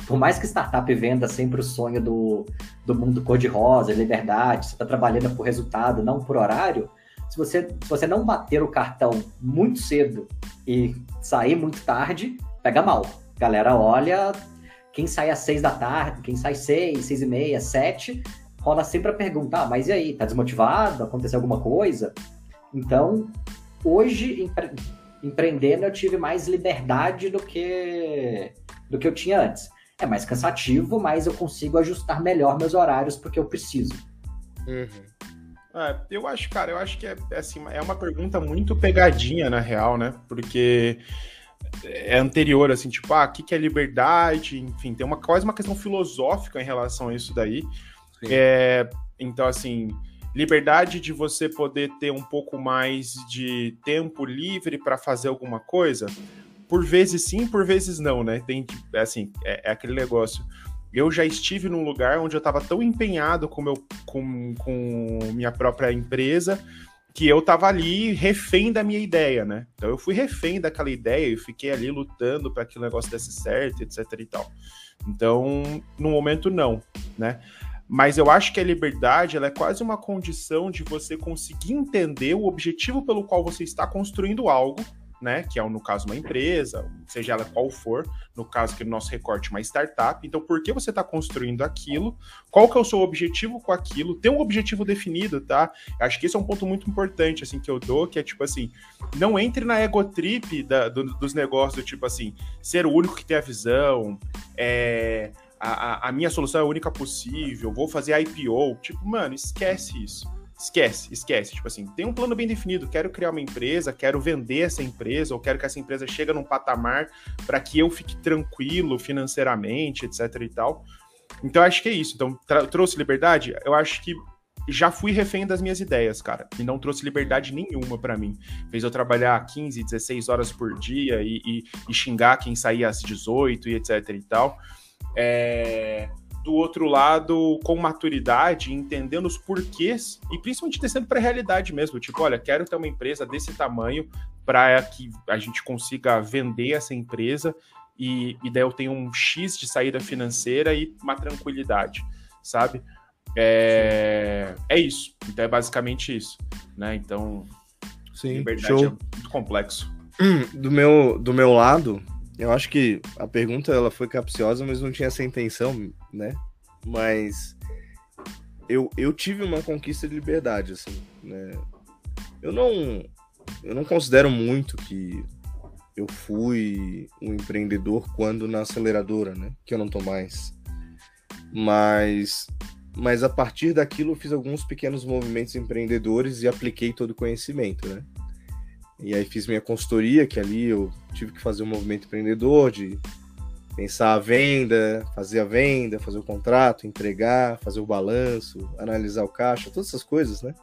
C: por mais que startup venda sempre o sonho do, do mundo cor-de-rosa, liberdade, você está trabalhando por resultado, não por horário, se você, se você não bater o cartão muito cedo e sair muito tarde, pega mal. Galera, olha, quem sai às seis da tarde, quem sai seis, seis e meia, sete, rola sempre a pergunta, ah, mas e aí, tá desmotivado? Aconteceu alguma coisa? Então, hoje, empre empreendendo, eu tive mais liberdade do que, do que eu tinha antes. É mais cansativo, mas eu consigo ajustar melhor meus horários porque eu preciso.
B: Uhum. É, eu acho, cara, eu acho que é, é, assim, é uma pergunta muito pegadinha, na real, né? Porque é anterior, assim, tipo, ah, o que, que é liberdade? Enfim, tem uma, quase uma questão filosófica em relação a isso daí. É, então, assim, liberdade de você poder ter um pouco mais de tempo livre para fazer alguma coisa, por vezes sim, por vezes não, né? Tem, assim, é, é aquele negócio eu já estive num lugar onde eu estava tão empenhado com, meu, com, com minha própria empresa que eu estava ali refém da minha ideia, né? Então eu fui refém daquela ideia e fiquei ali lutando para que o negócio desse certo, etc e tal. Então, no momento não, né? Mas eu acho que a liberdade ela é quase uma condição de você conseguir entender o objetivo pelo qual você está construindo algo né? Que é, no caso, uma empresa, seja ela qual for, no caso que no nosso recorte, uma startup. Então, por que você está construindo aquilo? Qual que é o seu objetivo com aquilo? Tem um objetivo definido, tá? Acho que esse é um ponto muito importante, assim, que eu dou, que é tipo assim, não entre na ego trip da, do, dos negócios, tipo assim, ser o único que tem a visão, é, a, a minha solução é a única possível, vou fazer IPO. Tipo, mano, esquece isso esquece, esquece. Tipo assim, tem um plano bem definido. Quero criar uma empresa, quero vender essa empresa, ou quero que essa empresa chegue num patamar para que eu fique tranquilo financeiramente, etc e tal. Então, acho que é isso. Então, trouxe liberdade? Eu acho que já fui refém das minhas ideias, cara, e não trouxe liberdade nenhuma para mim. Fez eu trabalhar 15, 16 horas por dia e, e, e xingar quem saía às 18 e etc e tal. É do outro lado com maturidade, entendendo os porquês e principalmente descendo para a realidade mesmo. Tipo, olha, quero ter uma empresa desse tamanho para que a gente consiga vender essa empresa e, e daí eu tenho um X de saída financeira e uma tranquilidade, sabe? É, é isso. Então é basicamente isso, né? Então,
A: Sim,
B: liberdade
A: show.
B: é muito complexo.
A: Do meu, do meu lado, eu acho que a pergunta ela foi capciosa, mas não tinha essa intenção, né? Mas eu, eu tive uma conquista de liberdade, assim, né? Eu não, eu não considero muito que eu fui um empreendedor quando na aceleradora, né? Que eu não tô mais. Mas, mas a partir daquilo eu fiz alguns pequenos movimentos empreendedores e apliquei todo o conhecimento, né? E aí fiz minha consultoria, que ali eu tive que fazer um movimento empreendedor de pensar a venda, fazer a venda, fazer o contrato, entregar, fazer o balanço, analisar o caixa, todas essas coisas, né?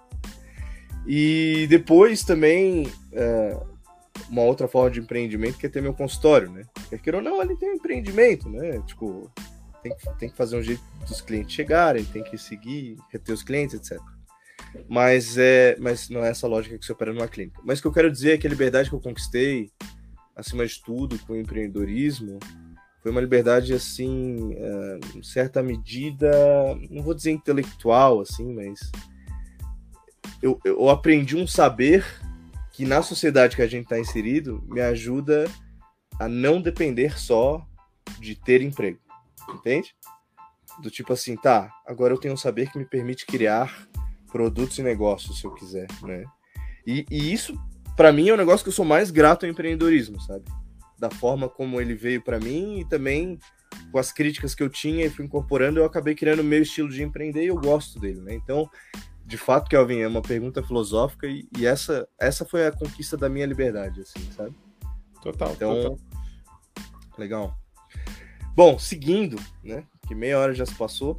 A: E depois também é, uma outra forma de empreendimento que é ter meu consultório, né? Quer ou não, ali tem um empreendimento, né? Tipo, tem, tem que fazer um jeito dos clientes chegarem, tem que seguir, reter os clientes, etc. Mas, é, mas não é essa lógica que você opera numa clínica. Mas o que eu quero dizer é que a liberdade que eu conquistei, acima de tudo, com o empreendedorismo, foi uma liberdade, assim, é, em certa medida, não vou dizer intelectual, assim, mas eu, eu aprendi um saber que na sociedade que a gente está inserido me ajuda a não depender só de ter emprego, entende? Do tipo assim, tá, agora eu tenho um saber que me permite criar produtos e negócios, se eu quiser, né? E, e isso, para mim, é o negócio que eu sou mais grato ao empreendedorismo, sabe? da forma como ele veio para mim e também com as críticas que eu tinha e fui incorporando, eu acabei criando o meu estilo de empreender e eu gosto dele, né? Então, de fato, Kelvin, é uma pergunta filosófica e, e essa, essa foi a conquista da minha liberdade, assim, sabe?
B: Total,
A: então,
B: total.
A: Legal. Bom, seguindo, né? Que meia hora já se passou.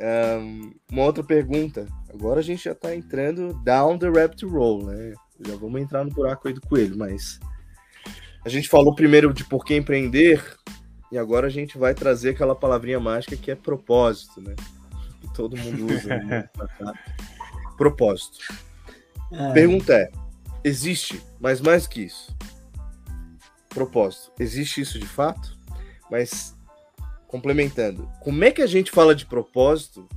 A: Um, uma outra pergunta. Agora a gente já está entrando down the rabbit roll, né? Já vamos entrar no buraco aí do coelho, mas a gente falou primeiro de por que empreender e agora a gente vai trazer aquela palavrinha mágica que é propósito, né? Que todo mundo usa. Né? propósito. É. Pergunta é: existe, mas mais que isso? Propósito. Existe isso de fato? Mas complementando, como é que a gente fala de propósito?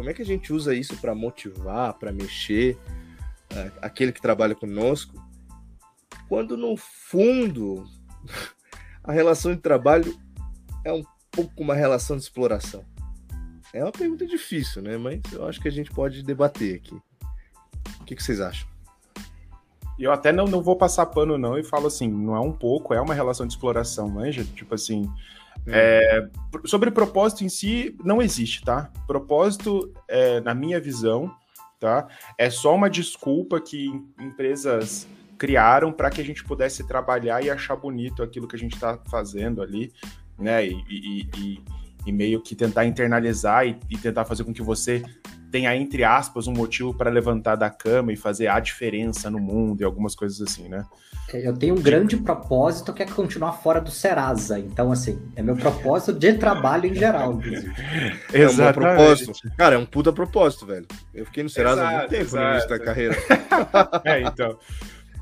A: Como é que a gente usa isso para motivar, para mexer uh, aquele que trabalha conosco? Quando no fundo a relação de trabalho é um pouco uma relação de exploração. É uma pergunta difícil, né? Mas eu acho que a gente pode debater aqui. O que, que vocês acham?
B: Eu até não, não vou passar pano, não, e falo assim: não é um pouco, é uma relação de exploração, manja? Tipo assim. É, sobre propósito em si, não existe, tá? Propósito, é, na minha visão, tá? É só uma desculpa que empresas criaram para que a gente pudesse trabalhar e achar bonito aquilo que a gente está fazendo ali, né? E, e, e, e, meio que tentar internalizar e, e tentar fazer com que você tenha, entre aspas, um motivo para levantar da cama e fazer a diferença no mundo e algumas coisas assim, né?
C: É, eu tenho um grande propósito que é continuar fora do Serasa. Então, assim, é meu propósito de trabalho em geral, inclusive.
A: É um propósito. Cara, é um puta propósito, velho. Eu fiquei no Serasa há muito tempo exato. no início da carreira.
B: é, então.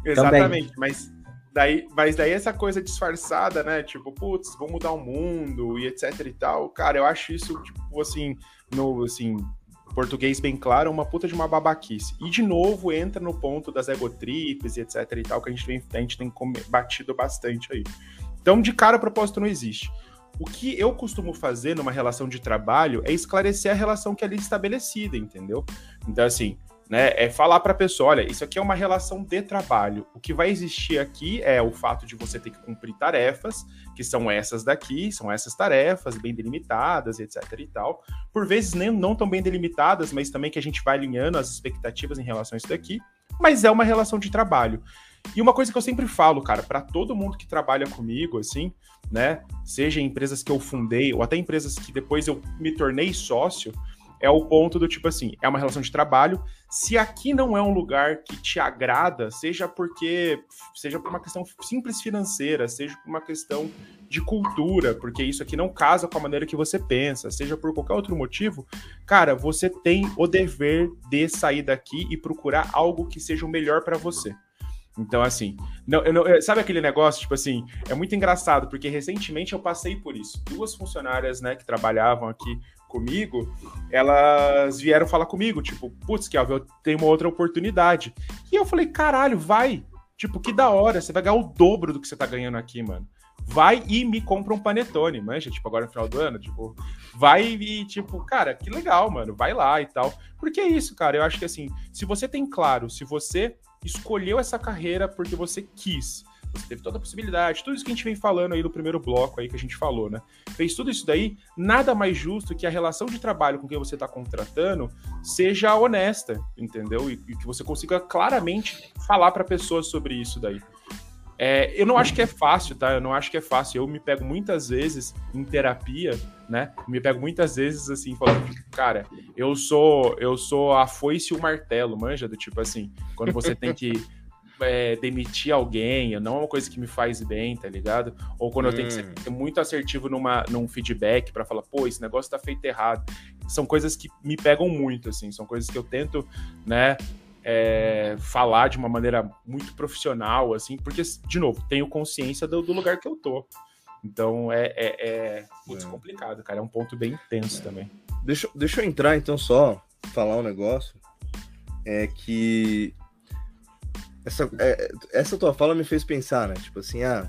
B: Exatamente, mas daí, mas daí essa coisa disfarçada, né? Tipo, putz, vou mudar o mundo e etc e tal. Cara, eu acho isso, tipo, assim, no, assim, português bem claro, uma puta de uma babaquice. E de novo entra no ponto das egotrips e etc e tal, que a gente tem, a gente tem batido bastante aí. Então, de cara, o propósito não existe. O que eu costumo fazer numa relação de trabalho é esclarecer a relação que é ali estabelecida, entendeu? Então, assim, né? É falar para a pessoa, olha, isso aqui é uma relação de trabalho. O que vai existir aqui é o fato de você ter que cumprir tarefas, que são essas daqui, são essas tarefas bem delimitadas, etc e tal. Por vezes nem não tão bem delimitadas, mas também que a gente vai alinhando as expectativas em relação a isso daqui, mas é uma relação de trabalho. E uma coisa que eu sempre falo, cara, para todo mundo que trabalha comigo, assim, né, seja em empresas que eu fundei ou até empresas que depois eu me tornei sócio, é o ponto do tipo assim, é uma relação de trabalho. Se aqui não é um lugar que te agrada, seja porque seja por uma questão simples financeira, seja por uma questão de cultura, porque isso aqui não casa com a maneira que você pensa, seja por qualquer outro motivo, cara, você tem o dever de sair daqui e procurar algo que seja o melhor para você. Então, assim, não, não, sabe aquele negócio, tipo assim, é muito engraçado, porque recentemente eu passei por isso. Duas funcionárias, né, que trabalhavam aqui comigo, elas vieram falar comigo, tipo, putz, Kelvin, eu tenho uma outra oportunidade. E eu falei, caralho, vai. Tipo, que da hora, você vai ganhar o dobro do que você tá ganhando aqui, mano. Vai e me compra um panetone, manja, tipo, agora no final do ano, tipo, vai e, tipo, cara, que legal, mano, vai lá e tal. Porque é isso, cara, eu acho que assim, se você tem claro, se você escolheu essa carreira porque você quis, você teve toda a possibilidade, tudo isso que a gente vem falando aí no primeiro bloco aí que a gente falou, né? Fez tudo isso daí, nada mais justo que a relação de trabalho com quem você está contratando seja honesta, entendeu? E, e, que você consiga claramente falar para pessoas sobre isso daí. É, eu não acho que é fácil, tá? Eu não acho que é fácil. Eu me pego muitas vezes em terapia, né? Me pego muitas vezes assim, falando, tipo, cara, eu sou eu sou a foice e o martelo, manja? Do tipo assim, quando você tem que é, demitir alguém, não é uma coisa que me faz bem, tá ligado? Ou quando hum. eu tenho que ser, ser hum. muito assertivo numa, num feedback para falar, pô, esse negócio tá feito errado. São coisas que me pegam muito, assim, são coisas que eu tento, né, é, falar de uma maneira muito profissional, assim, porque, de novo, tenho consciência do, do lugar que eu tô. Então é, é, é muito é. complicado, cara. É um ponto bem intenso também.
A: Deixa, deixa eu entrar então só, falar um negócio. É que essa, é, essa tua fala me fez pensar, né? Tipo assim, ah,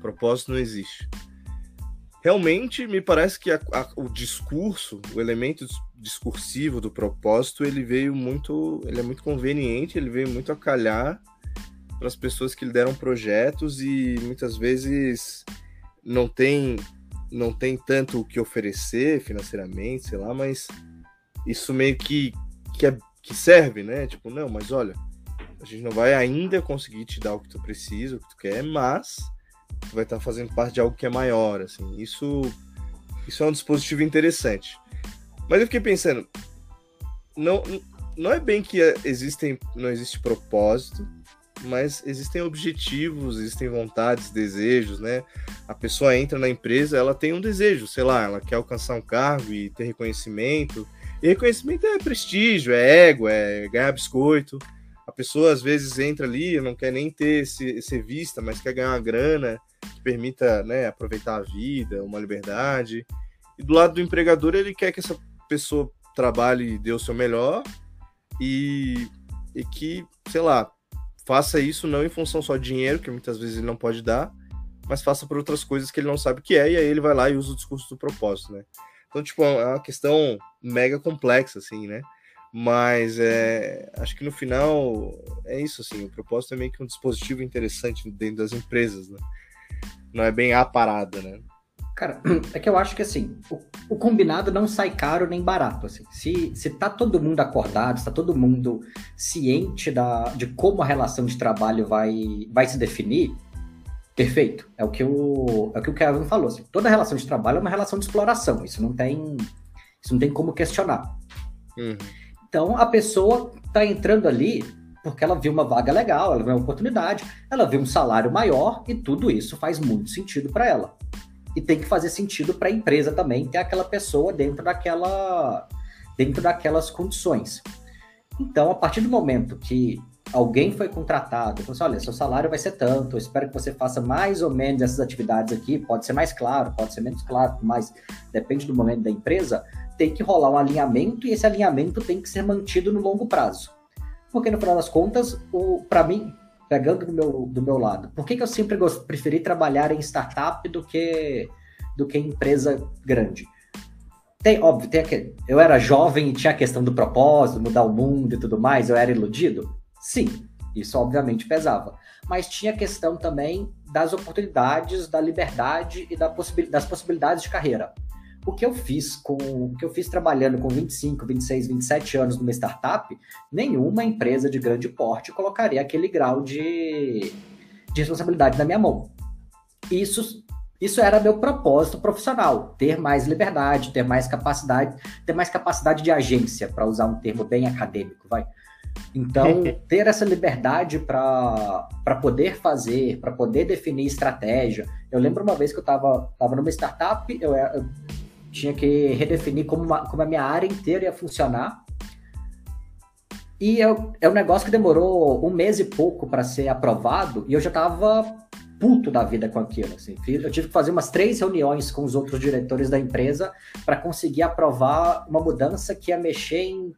A: propósito não existe. Realmente me parece que a, a, o discurso, o elemento discursivo do propósito, ele veio muito, ele é muito conveniente, ele veio muito a calhar para as pessoas que lideram projetos e muitas vezes não tem não tem tanto o que oferecer financeiramente, sei lá, mas isso meio que que, é, que serve, né? Tipo, não, mas olha, a gente não vai ainda conseguir te dar o que tu precisa, o que tu quer, mas tu vai estar fazendo parte de algo que é maior, assim. Isso isso é um dispositivo interessante. Mas eu fiquei pensando, não não é bem que existem não existe propósito, mas existem objetivos, existem vontades, desejos, né? A pessoa entra na empresa, ela tem um desejo, sei lá, ela quer alcançar um cargo e ter reconhecimento. E reconhecimento é prestígio, é ego, é ganhar biscoito. A pessoa às vezes entra ali, não quer nem ter ser, ser vista, mas quer ganhar uma grana que permita né, aproveitar a vida, uma liberdade. E do lado do empregador, ele quer que essa pessoa trabalhe e dê o seu melhor e, e que, sei lá, faça isso não em função só de dinheiro, que muitas vezes ele não pode dar, mas faça por outras coisas que ele não sabe o que é, e aí ele vai lá e usa o discurso do propósito, né? Então, tipo, é uma questão mega complexa, assim, né? Mas é, acho que no final é isso, assim, o propósito é meio que um dispositivo interessante dentro das empresas, né? Não é bem a parada, né?
C: Cara, é que eu acho que assim, o, o, combinado não sai caro nem barato. Assim. Se, se tá todo mundo acordado, se tá todo mundo ciente da, de como a relação de trabalho vai, vai se definir, perfeito. É o que o, é o, que o Kevin falou. Assim. Toda relação de trabalho é uma relação de exploração. Isso não tem, isso não tem como questionar. Uhum. Então a pessoa tá entrando ali porque ela viu uma vaga legal, ela viu uma oportunidade, ela viu um salário maior e tudo isso faz muito sentido para ela e tem que fazer sentido para a empresa também ter aquela pessoa dentro daquela dentro daquelas condições. Então, a partir do momento que alguém foi contratado, falou assim, olha, seu salário vai ser tanto, eu espero que você faça mais ou menos essas atividades aqui, pode ser mais claro, pode ser menos claro, mas depende do momento da empresa, tem que rolar um alinhamento e esse alinhamento tem que ser mantido no longo prazo. Porque no final das contas, para mim, pegando do meu, do meu lado, por que, que eu sempre gost... preferi trabalhar em startup do que, do que em empresa grande? Tem, óbvio, tem aquele, eu era jovem e tinha a questão do propósito, mudar o mundo e tudo mais, eu era iludido? Sim, isso obviamente pesava. Mas tinha a questão também das oportunidades, da liberdade e da possibil, das possibilidades de carreira o que eu fiz com o que eu fiz trabalhando com 25, 26, 27 anos numa startup, nenhuma empresa de grande porte colocaria aquele grau de, de responsabilidade na minha mão. Isso isso era meu propósito profissional, ter mais liberdade, ter mais capacidade, ter mais capacidade de agência, para usar um termo bem acadêmico, vai. Então, ter essa liberdade para poder fazer, para poder definir estratégia. Eu lembro uma vez que eu estava tava numa startup, eu, eu tinha que redefinir como, uma, como a minha área inteira ia funcionar. E eu, é um negócio que demorou um mês e pouco para ser aprovado, e eu já estava puto da vida com aquilo. Assim. Eu tive que fazer umas três reuniões com os outros diretores da empresa para conseguir aprovar uma mudança que ia mexer em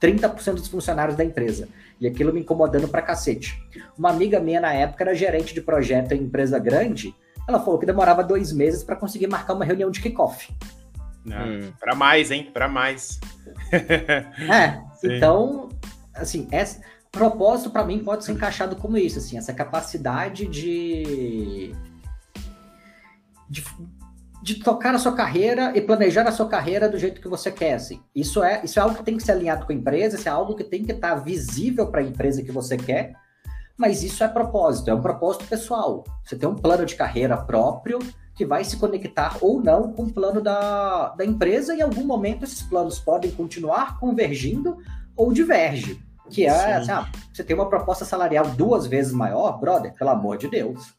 C: 30% dos funcionários da empresa. E aquilo me incomodando pra cacete. Uma amiga minha na época era gerente de projeto em empresa grande. Ela falou que demorava dois meses para conseguir marcar uma reunião de kickoff.
B: Hum. Para mais, hein? Para mais.
C: é, então, assim, esse propósito para mim pode ser encaixado como isso, assim, essa capacidade de, de, de tocar a sua carreira e planejar a sua carreira do jeito que você quer, assim. Isso é, isso é algo que tem que ser alinhado com a empresa, isso é algo que tem que estar visível para a empresa que você quer, mas isso é propósito, é um propósito pessoal. Você tem um plano de carreira próprio, que vai se conectar ou não com o plano da, da empresa, e em algum momento esses planos podem continuar convergindo ou diverge. Que é, assim, ah, você tem uma proposta salarial duas vezes maior, brother, pelo amor de Deus.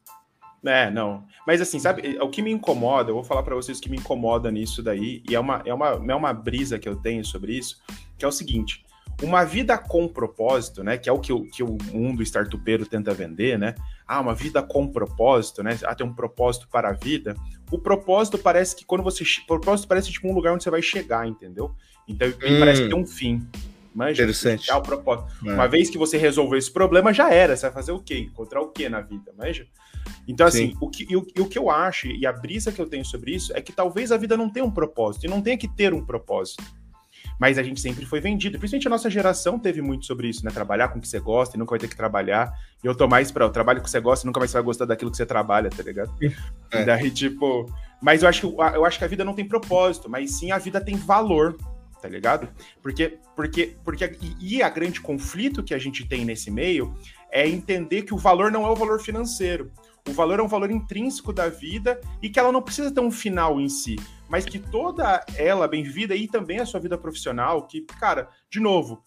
B: É, não. Mas assim, sabe, o que me incomoda, eu vou falar para vocês o que me incomoda nisso daí, e é uma, é, uma, é uma brisa que eu tenho sobre isso, que é o seguinte: uma vida com propósito, né? Que é o que, o, que o mundo startupeiro tenta vender, né? Ah, uma vida com propósito, né? Ah, tem um propósito para a vida. O propósito parece que quando você. O propósito parece tipo um lugar onde você vai chegar, entendeu? Então hum. parece que tem um fim.
A: Manja, Interessante.
B: É o propósito. É. Uma vez que você resolveu esse problema, já era. Você vai fazer o quê? Encontrar o quê na vida, manja? Então, assim, o que, o, o que eu acho, e a brisa que eu tenho sobre isso, é que talvez a vida não tenha um propósito, e não tenha que ter um propósito. Mas a gente sempre foi vendido. Principalmente a nossa geração teve muito sobre isso, né? Trabalhar com o que você gosta e nunca vai ter que trabalhar. E eu tô mais pra. Eu trabalho com o que você gosta e nunca mais vai gostar daquilo que você trabalha, tá ligado? É. E daí, tipo. Mas eu acho, que, eu acho que a vida não tem propósito, mas sim a vida tem valor, tá ligado? Porque, porque, porque e, e a grande conflito que a gente tem nesse meio é entender que o valor não é o valor financeiro. O valor é um valor intrínseco da vida e que ela não precisa ter um final em si, mas que toda ela bem vivida e também a sua vida profissional, que, cara, de novo,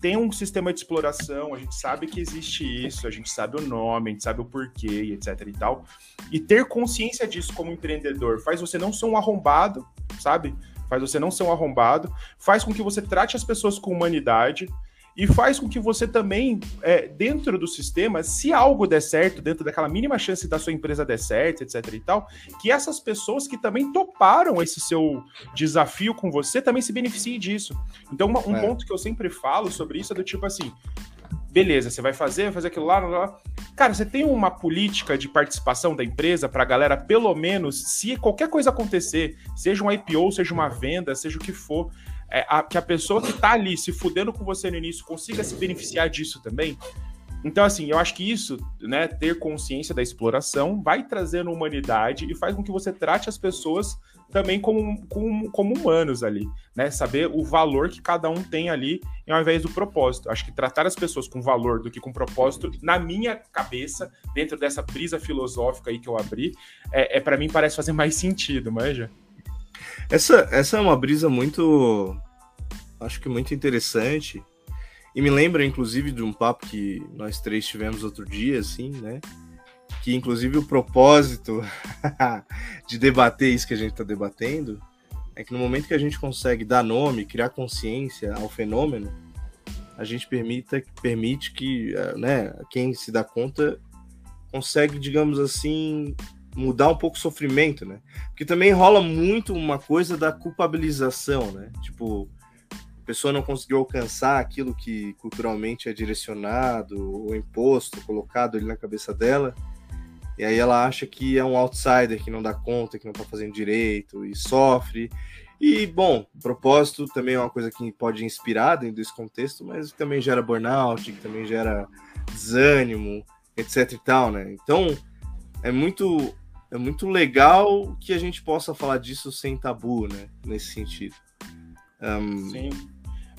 B: tem um sistema de exploração, a gente sabe que existe isso, a gente sabe o nome, a gente sabe o porquê, etc e tal. E ter consciência disso como empreendedor faz você não ser um arrombado, sabe? Faz você não ser um arrombado, faz com que você trate as pessoas com humanidade, e faz com que você também, é, dentro do sistema, se algo der certo, dentro daquela mínima chance da sua empresa der certo, etc e tal, que essas pessoas que também toparam esse seu desafio com você também se beneficiem disso. Então, uma, um é. ponto que eu sempre falo sobre isso é do tipo assim, beleza, você vai fazer, vai fazer aquilo lá, lá, lá. Cara, você tem uma política de participação da empresa para a galera, pelo menos, se qualquer coisa acontecer, seja um IPO, seja uma venda, seja o que for, é, a, que a pessoa que tá ali se fudendo com você no início consiga se beneficiar disso também. Então, assim, eu acho que isso, né, ter consciência da exploração, vai trazendo humanidade e faz com que você trate as pessoas também como, como, como humanos ali, né? Saber o valor que cada um tem ali ao invés do propósito. Acho que tratar as pessoas com valor do que com propósito, na minha cabeça, dentro dessa brisa filosófica aí que eu abri, é, é para mim parece fazer mais sentido, manja?
A: Essa, essa é uma brisa muito. Acho que muito interessante. E me lembra, inclusive, de um papo que nós três tivemos outro dia, assim, né? Que, inclusive, o propósito de debater isso que a gente está debatendo é que no momento que a gente consegue dar nome, criar consciência ao fenômeno, a gente permita, permite que eh, né, quem se dá conta consegue, digamos assim, mudar um pouco o sofrimento, né? Porque também rola muito uma coisa da culpabilização, né? Tipo, a pessoa não conseguiu alcançar aquilo que culturalmente é direcionado ou imposto, colocado ali na cabeça dela. E aí ela acha que é um outsider que não dá conta, que não tá fazendo direito e sofre. E, bom, propósito também é uma coisa que pode inspirar dentro desse contexto, mas também gera burnout, que também gera desânimo, etc e tal, né? Então, é muito é muito legal que a gente possa falar disso sem tabu, né? Nesse sentido.
B: Um... Sim.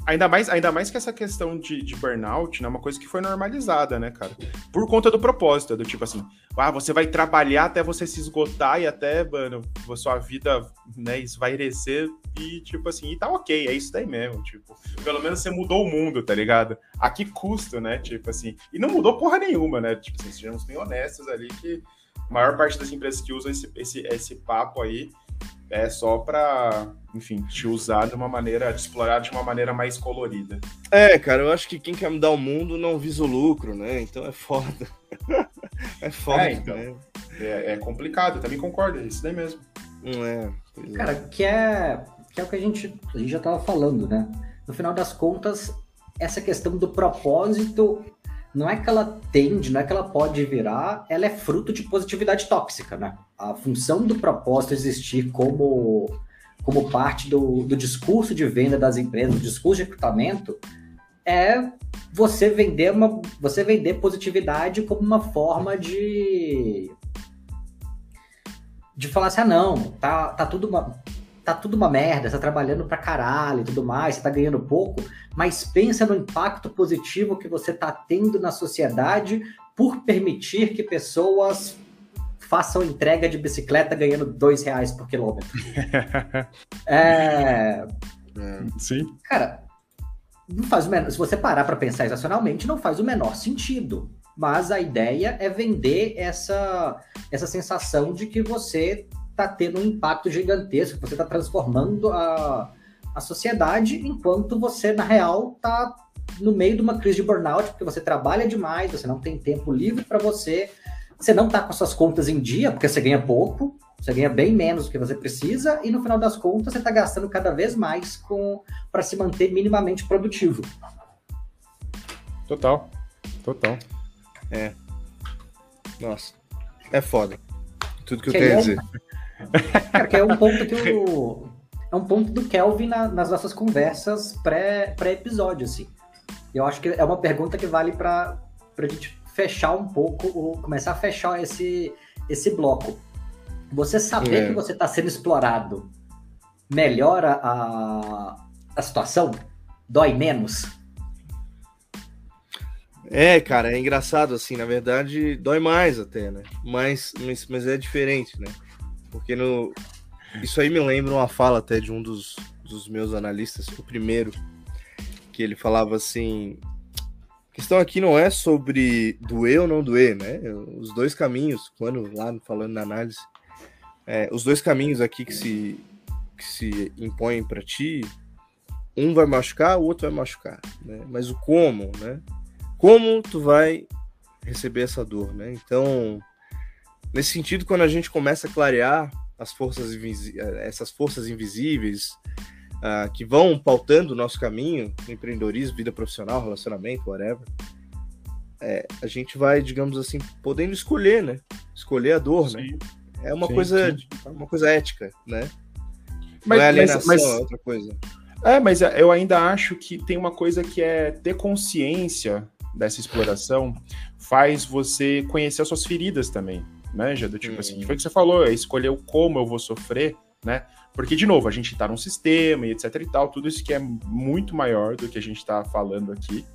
B: Ainda mais, ainda mais que essa questão de, de burnout, né? É uma coisa que foi normalizada, né, cara? Por conta do propósito, do tipo assim, ah, você vai trabalhar até você se esgotar e até, mano, sua vida, né, esvairecer e, tipo assim, e tá ok, é isso daí mesmo, tipo, pelo menos você mudou o mundo, tá ligado? A que custo, né, tipo assim, e não mudou porra nenhuma, né, tipo assim, sejamos bem honestos ali que a maior parte das empresas que usam esse, esse, esse papo aí é só para, enfim, te usar de uma maneira, te explorar de uma maneira mais colorida.
A: É, cara, eu acho que quem quer mudar o mundo não visa o lucro, né? Então é foda. é foda, é, então. né?
B: É, é, complicado, eu também concordo, é isso daí mesmo.
C: É, é, cara, que é, que é o que a gente, a gente já tava falando, né? No final das contas, essa questão do propósito não é que ela tende, não é que ela pode virar, ela é fruto de positividade tóxica, né? A função do propósito existir como, como parte do, do discurso de venda das empresas, do discurso de recrutamento, é você vender uma, você vender positividade como uma forma de de falar assim, ah não, tá, tá tudo uma, tá tudo uma merda, você tá trabalhando pra caralho e tudo mais, você tá ganhando pouco, mas pensa no impacto positivo que você tá tendo na sociedade por permitir que pessoas façam entrega de bicicleta ganhando dois reais por quilômetro. é...
B: Sim.
C: Cara, não faz o menor... se você parar para pensar racionalmente, não faz o menor sentido. Mas a ideia é vender essa, essa sensação de que você está tendo um impacto gigantesco, você está transformando a, a sociedade, enquanto você, na real, está no meio de uma crise de burnout, porque você trabalha demais, você não tem tempo livre para você, você não está com suas contas em dia, porque você ganha pouco, você ganha bem menos do que você precisa, e no final das contas você está gastando cada vez mais com para se manter minimamente produtivo.
B: Total. Total.
A: É. Nossa. É foda. Tudo que, que eu tenho a dizer.
C: Cara, que é um ponto que o, é um ponto do Kelvin na, nas nossas conversas pré-episódio, pré assim. Eu acho que é uma pergunta que vale para a gente fechar um pouco, ou começar a fechar esse, esse bloco. Você saber é. que você está sendo explorado melhora a, a situação? Dói menos?
A: É, cara, é engraçado, assim, na verdade, dói mais até, né? Mas, mas, mas é diferente, né? Porque no. Isso aí me lembra uma fala até de um dos, dos meus analistas, o primeiro, que ele falava assim: a questão aqui não é sobre doer ou não doer, né? Os dois caminhos, quando lá falando na análise, é, os dois caminhos aqui que se, que se impõem para ti, um vai machucar, o outro vai machucar, né? Mas o como, né? como tu vai receber essa dor, né? Então, nesse sentido, quando a gente começa a clarear as forças essas forças invisíveis uh, que vão pautando o nosso caminho, empreendedorismo, vida profissional, relacionamento, whatever, é, a gente vai, digamos assim, podendo escolher, né? Escolher a dor, né? sim. né? É uma sim, coisa, sim. uma coisa ética, né?
B: Mas, Não é alienação, mas, mas... é outra coisa. É, mas eu ainda acho que tem uma coisa que é ter consciência dessa exploração faz você conhecer as suas feridas também, já do tipo assim, foi o que você falou, é escolher o como eu vou sofrer, né? Porque, de novo, a gente está num sistema e etc e tal, tudo isso que é muito maior do que a gente está falando aqui,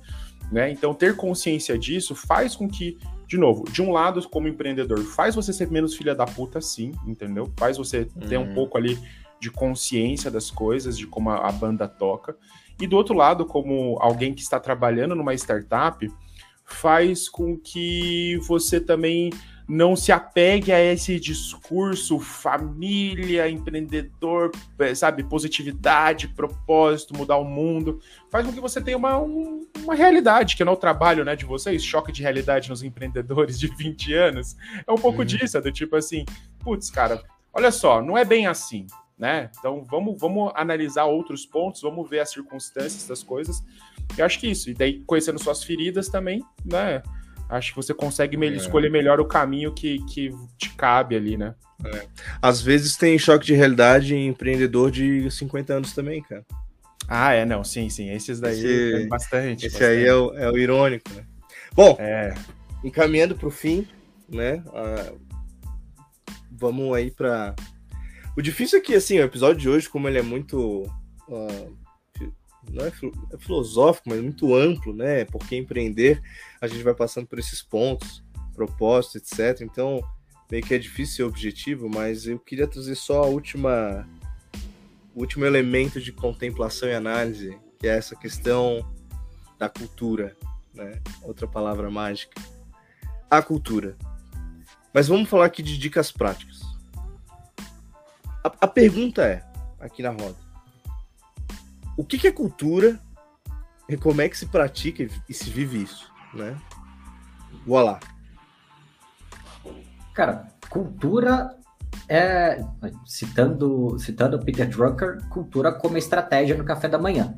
B: né? Então, ter consciência disso faz com que, de novo, de um lado, como empreendedor, faz você ser menos filha da puta, sim, entendeu? Faz você ter um uhum. pouco ali de consciência das coisas, de como a, a banda toca. E do outro lado, como alguém que está trabalhando numa startup, faz com que você também não se apegue a esse discurso família, empreendedor, é, sabe, positividade, propósito, mudar o mundo. Faz com que você tenha uma, um, uma realidade, que não é o trabalho né, de vocês, choque de realidade nos empreendedores de 20 anos. É um pouco disso, é do tipo assim, putz, cara, olha só, não é bem assim né? Então vamos, vamos analisar outros pontos, vamos ver as circunstâncias das coisas. Eu acho que isso. E daí, conhecendo suas feridas também, né? Acho que você consegue me é. escolher melhor o caminho que, que te cabe ali, né?
A: É. Às vezes tem choque de realidade em empreendedor de 50 anos também, cara.
B: Ah, é, não, sim, sim. Esses daí esse, bastante.
A: Esse bastante. aí é o, é o, irônico, né? Bom, é. encaminhando para o fim, né? Uh, vamos aí para o difícil é que, assim, o episódio de hoje, como ele é muito. Uh, não é, é, filosófico, mas muito amplo, né? Porque empreender, a gente vai passando por esses pontos, propósito, etc. Então, meio que é difícil ser objetivo, mas eu queria trazer só a última. O último elemento de contemplação e análise, que é essa questão da cultura, né? Outra palavra mágica. A cultura. Mas vamos falar aqui de dicas práticas. A, a pergunta é, aqui na roda, o que, que é cultura e como é que se pratica e se vive isso, né? Vou lá.
C: Cara, cultura é, citando, citando Peter Drucker, cultura como estratégia no café da manhã.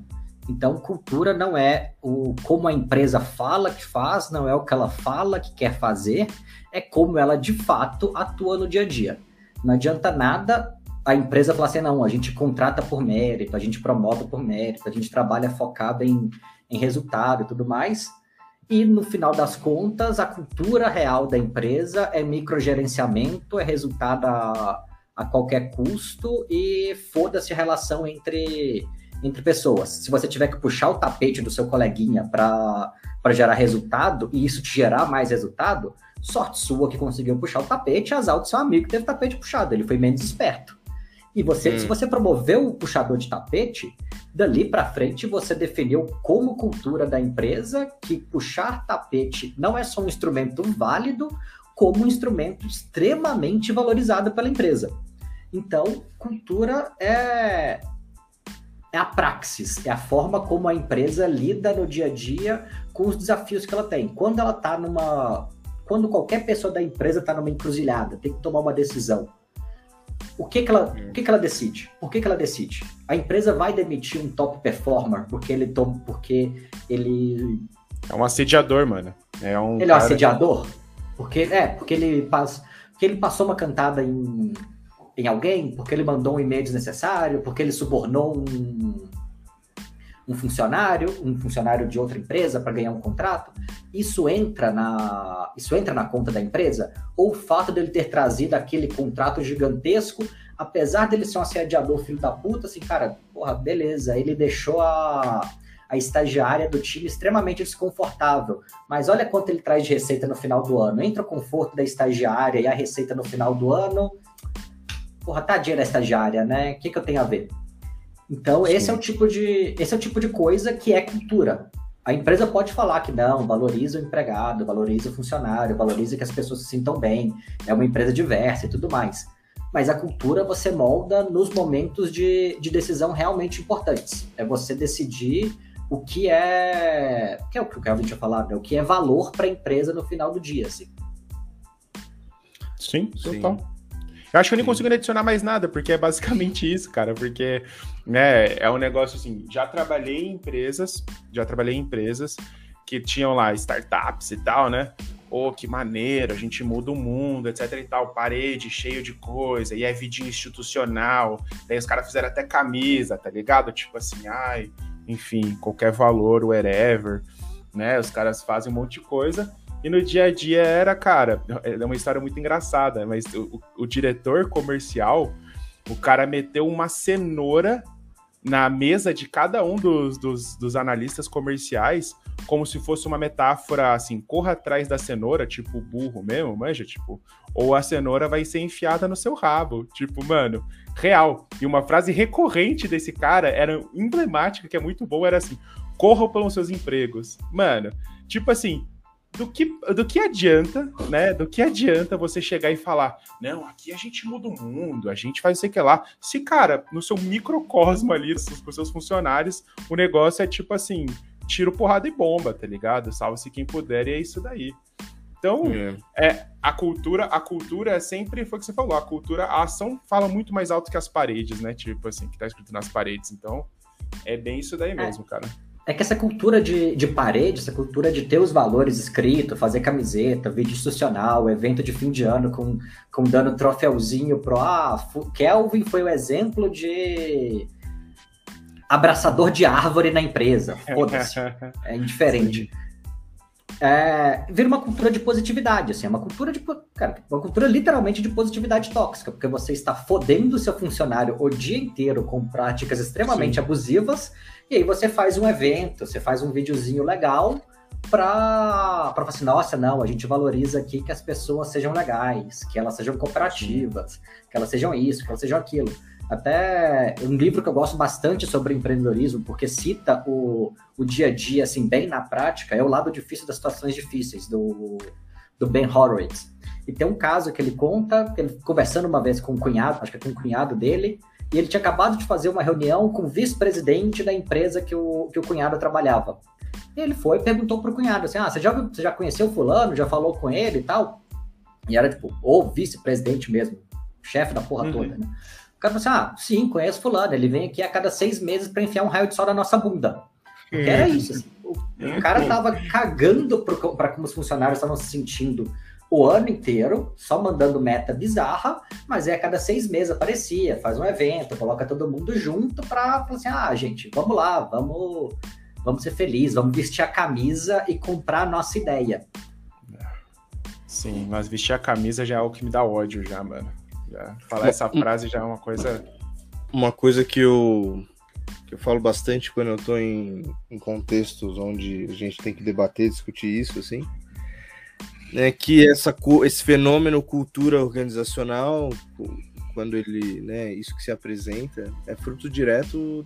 C: Então, cultura não é o como a empresa fala que faz, não é o que ela fala que quer fazer, é como ela de fato atua no dia a dia. Não adianta nada a empresa fala assim, não, a gente contrata por mérito, a gente promove por mérito, a gente trabalha focado em, em resultado e tudo mais. E no final das contas, a cultura real da empresa é microgerenciamento, é resultado a, a qualquer custo e foda-se a relação entre, entre pessoas. Se você tiver que puxar o tapete do seu coleguinha para gerar resultado e isso te gerar mais resultado, sorte sua que conseguiu puxar o tapete, azar do seu amigo que teve o tapete puxado, ele foi menos esperto. E você, hum. se você promoveu o puxador de tapete, dali para frente você definiu como cultura da empresa que puxar tapete não é só um instrumento válido, como um instrumento extremamente valorizado pela empresa. Então, cultura é é a praxis, é a forma como a empresa lida no dia a dia com os desafios que ela tem. Quando ela está numa quando qualquer pessoa da empresa está numa encruzilhada, tem que tomar uma decisão o que, que, ela, o que, que ela decide? Por que, que ela decide? A empresa vai demitir um top performer porque ele toma, porque ele.
B: É um assediador, mano. É um
C: ele é um assediador? Porque, é, porque ele, passa, porque ele passou uma cantada em, em alguém, porque ele mandou um e-mail desnecessário, porque ele subornou um, um funcionário, um funcionário de outra empresa para ganhar um contrato, isso entra na isso entra na conta da empresa? Ou o fato dele ter trazido aquele contrato gigantesco, apesar dele ser um assediador filho da puta, assim, cara, porra, beleza, ele deixou a, a estagiária do time extremamente desconfortável. Mas olha quanto ele traz de receita no final do ano. Entra o conforto da estagiária e a receita no final do ano. Porra, tadinha da estagiária, né? O que, que eu tenho a ver? Então, Sim. esse é o tipo de esse é o tipo de coisa que é cultura. A empresa pode falar que não, valoriza o empregado, valoriza o funcionário, valoriza que as pessoas se sintam bem, é uma empresa diversa e tudo mais. Mas a cultura você molda nos momentos de, de decisão realmente importantes. É você decidir o que é. que é o que o Kelvin tinha falado, né? O que é valor para a empresa no final do dia, assim.
B: Sim, Sim. total. Eu acho que eu nem consigo adicionar mais nada, porque é basicamente isso, cara. Porque né, é um negócio assim. Já trabalhei em empresas, já trabalhei em empresas que tinham lá startups e tal, né? Oh, que maneiro, a gente muda o mundo, etc e tal. Parede cheio de coisa, e é vidinho institucional. Daí os caras fizeram até camisa, tá ligado? Tipo assim, ai, enfim, qualquer valor, wherever, né? Os caras fazem um monte de coisa. E no dia a dia era, cara, é uma história muito engraçada, mas o, o diretor comercial, o cara meteu uma cenoura na mesa de cada um dos, dos, dos, analistas comerciais, como se fosse uma metáfora assim, corra atrás da cenoura, tipo burro mesmo, manja, tipo, ou a cenoura vai ser enfiada no seu rabo, tipo, mano, real. E uma frase recorrente desse cara era emblemática, que é muito boa, era assim: corram pelos seus empregos. Mano, tipo assim, do que, do que adianta, né? Do que adianta você chegar e falar, não, aqui a gente muda o mundo, a gente faz o que lá. Se, cara, no seu microcosmo ali, com seus funcionários, o negócio é tipo assim, tiro, porrada e bomba, tá ligado? Salve-se quem puder e é isso daí. Então, é. é. a cultura, a cultura é sempre, foi o que você falou, a cultura, a ação fala muito mais alto que as paredes, né? Tipo assim, que tá escrito nas paredes. Então, é bem isso daí é. mesmo, é. cara.
C: É que essa cultura de, de parede, essa cultura de ter os valores escritos, fazer camiseta, vídeo institucional, evento de fim de ano com, com dando troféuzinho pro. Ah, Kelvin foi o exemplo de abraçador de árvore na empresa. Foda-se. É indiferente. É, vira uma cultura de positividade, assim, é uma cultura de, cara, uma cultura literalmente de positividade tóxica, porque você está fodendo o seu funcionário o dia inteiro com práticas extremamente Sim. abusivas e aí você faz um evento, você faz um videozinho legal para falar assim, nossa, não, a gente valoriza aqui que as pessoas sejam legais, que elas sejam cooperativas, que elas sejam isso, que elas sejam aquilo. Até um livro que eu gosto bastante sobre empreendedorismo, porque cita o, o dia a dia, assim, bem na prática, é o lado difícil das situações difíceis, do, do Ben Horowitz. E tem um caso que ele conta, ele conversando uma vez com um cunhado, acho que é com um cunhado dele, e ele tinha acabado de fazer uma reunião com o vice-presidente da empresa que o, que o cunhado trabalhava. E ele foi e perguntou pro cunhado assim: Ah, você já, você já conheceu fulano? Já falou com ele e tal? E era tipo, o vice-presidente mesmo, chefe da porra uhum. toda, né? O cara falou assim: Ah, sim, conheço fulano. Ele vem aqui a cada seis meses para enfiar um raio de sol na nossa bunda. Porque era isso. Assim, o, o cara tava cagando para como os funcionários estavam se sentindo o ano inteiro, só mandando meta bizarra, mas é a cada seis meses aparecia, faz um evento, coloca todo mundo junto para falar assim, ah, gente, vamos lá, vamos, vamos ser felizes, vamos vestir a camisa e comprar a nossa ideia.
B: Sim, mas vestir a camisa já é o que me dá ódio já, mano. Já, falar essa frase já é uma coisa...
A: Uma coisa que eu, que eu falo bastante quando eu tô em, em contextos onde a gente tem que debater, discutir isso, assim, né, que essa, esse fenômeno cultura organizacional, quando ele, né, isso que se apresenta, é fruto direto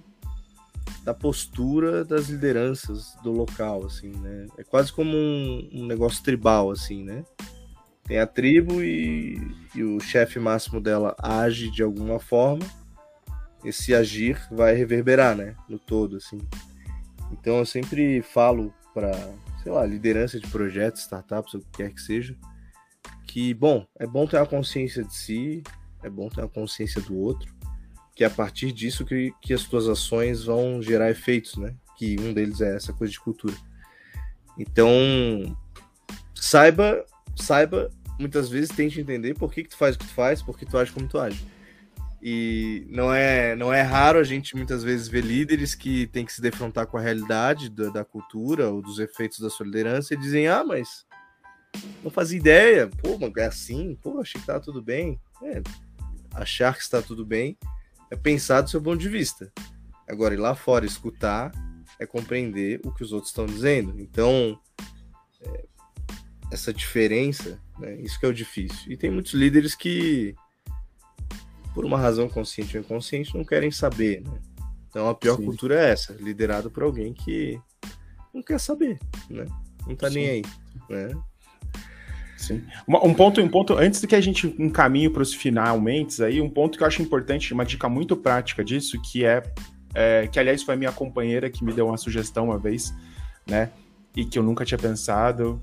A: da postura das lideranças do local, assim, né? É quase como um, um negócio tribal, assim, né? Tem a tribo e, e o chefe máximo dela age de alguma forma, esse agir vai reverberar, né, no todo, assim. Então eu sempre falo para sei lá, liderança de projetos, startups, o que quer que seja, que, bom, é bom ter uma consciência de si, é bom ter uma consciência do outro, que é a partir disso que, que as tuas ações vão gerar efeitos, né? Que um deles é essa coisa de cultura. Então, saiba, saiba, muitas vezes tente entender por que, que tu faz o que tu faz, por que tu age como tu age. E não é, não é raro a gente muitas vezes ver líderes que têm que se defrontar com a realidade da, da cultura ou dos efeitos da liderança e dizem: Ah, mas não fazia ideia, pô, é assim, pô, achei que tá tudo bem. É, achar que está tudo bem é pensar do seu ponto de vista. Agora, ir lá fora escutar é compreender o que os outros estão dizendo. Então, é, essa diferença, né, isso que é o difícil. E tem muitos líderes que por uma razão consciente ou inconsciente, não querem saber, né? Então a pior Sim. cultura é essa, liderado por alguém que não quer saber, né? Não tá Sim. nem aí, né?
B: Sim. Um ponto, um ponto, antes de que a gente encaminhe para os finalmente, aí, um ponto que eu acho importante, uma dica muito prática disso, que é, é, que aliás foi a minha companheira que me deu uma sugestão uma vez, né? E que eu nunca tinha pensado,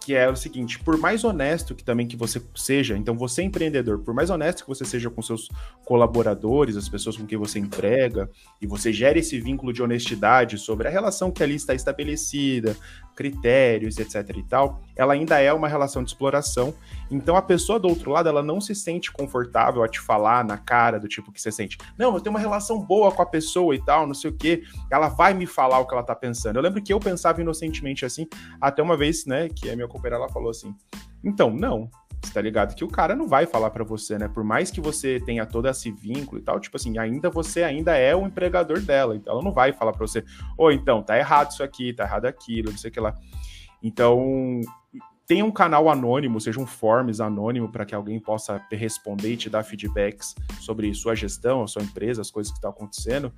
B: que é o seguinte, por mais honesto que também que você seja, então você é empreendedor, por mais honesto que você seja com seus colaboradores, as pessoas com quem você entrega, e você gere esse vínculo de honestidade sobre a relação que ali está estabelecida, critérios, etc e tal, ela ainda é uma relação de exploração. Então a pessoa do outro lado, ela não se sente confortável a te falar na cara do tipo que você sente. Não, eu tenho uma relação boa com a pessoa e tal, não sei o quê. Ela vai me falar o que ela tá pensando. Eu lembro que eu pensava inocentemente assim, até uma vez, né, que a minha ela falou assim: "Então, não, você tá ligado que o cara não vai falar para você, né? Por mais que você tenha todo esse vínculo e tal, tipo assim, ainda você ainda é o empregador dela, então ela não vai falar para você, ô, oh, então, tá errado isso aqui, tá errado aquilo, não sei o que lá. Então, tenha um canal anônimo, seja um forms anônimo para que alguém possa responder e te dar feedbacks sobre sua gestão, a sua empresa, as coisas que estão acontecendo,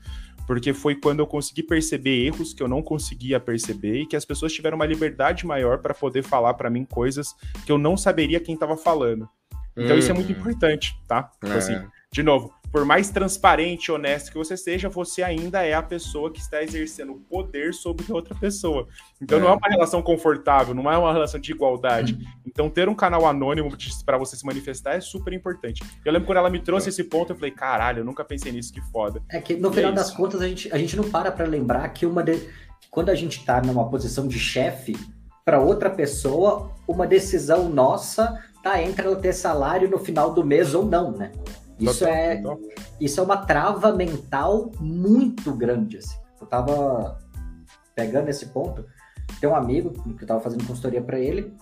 B: porque foi quando eu consegui perceber erros que eu não conseguia perceber e que as pessoas tiveram uma liberdade maior para poder falar para mim coisas que eu não saberia quem estava falando. Então isso é muito uhum. importante, tá? Tipo é. assim, de novo, por mais transparente e honesto que você seja, você ainda é a pessoa que está exercendo poder sobre outra pessoa. Então é. não é uma relação confortável, não é uma relação de igualdade. Então ter um canal anônimo para você se manifestar é super importante. Eu lembro quando ela me trouxe é. esse ponto, eu falei, caralho, eu nunca pensei nisso, que foda.
C: É que no e final é das contas a gente, a gente não para para lembrar que uma de... quando a gente está numa posição de chefe, para outra pessoa, uma decisão nossa tá entre ela ter salário no final do mês ou não, né? Isso é, isso é uma trava mental muito grande. Assim. Eu tava pegando esse ponto. Tem um amigo que eu tava fazendo consultoria para ele.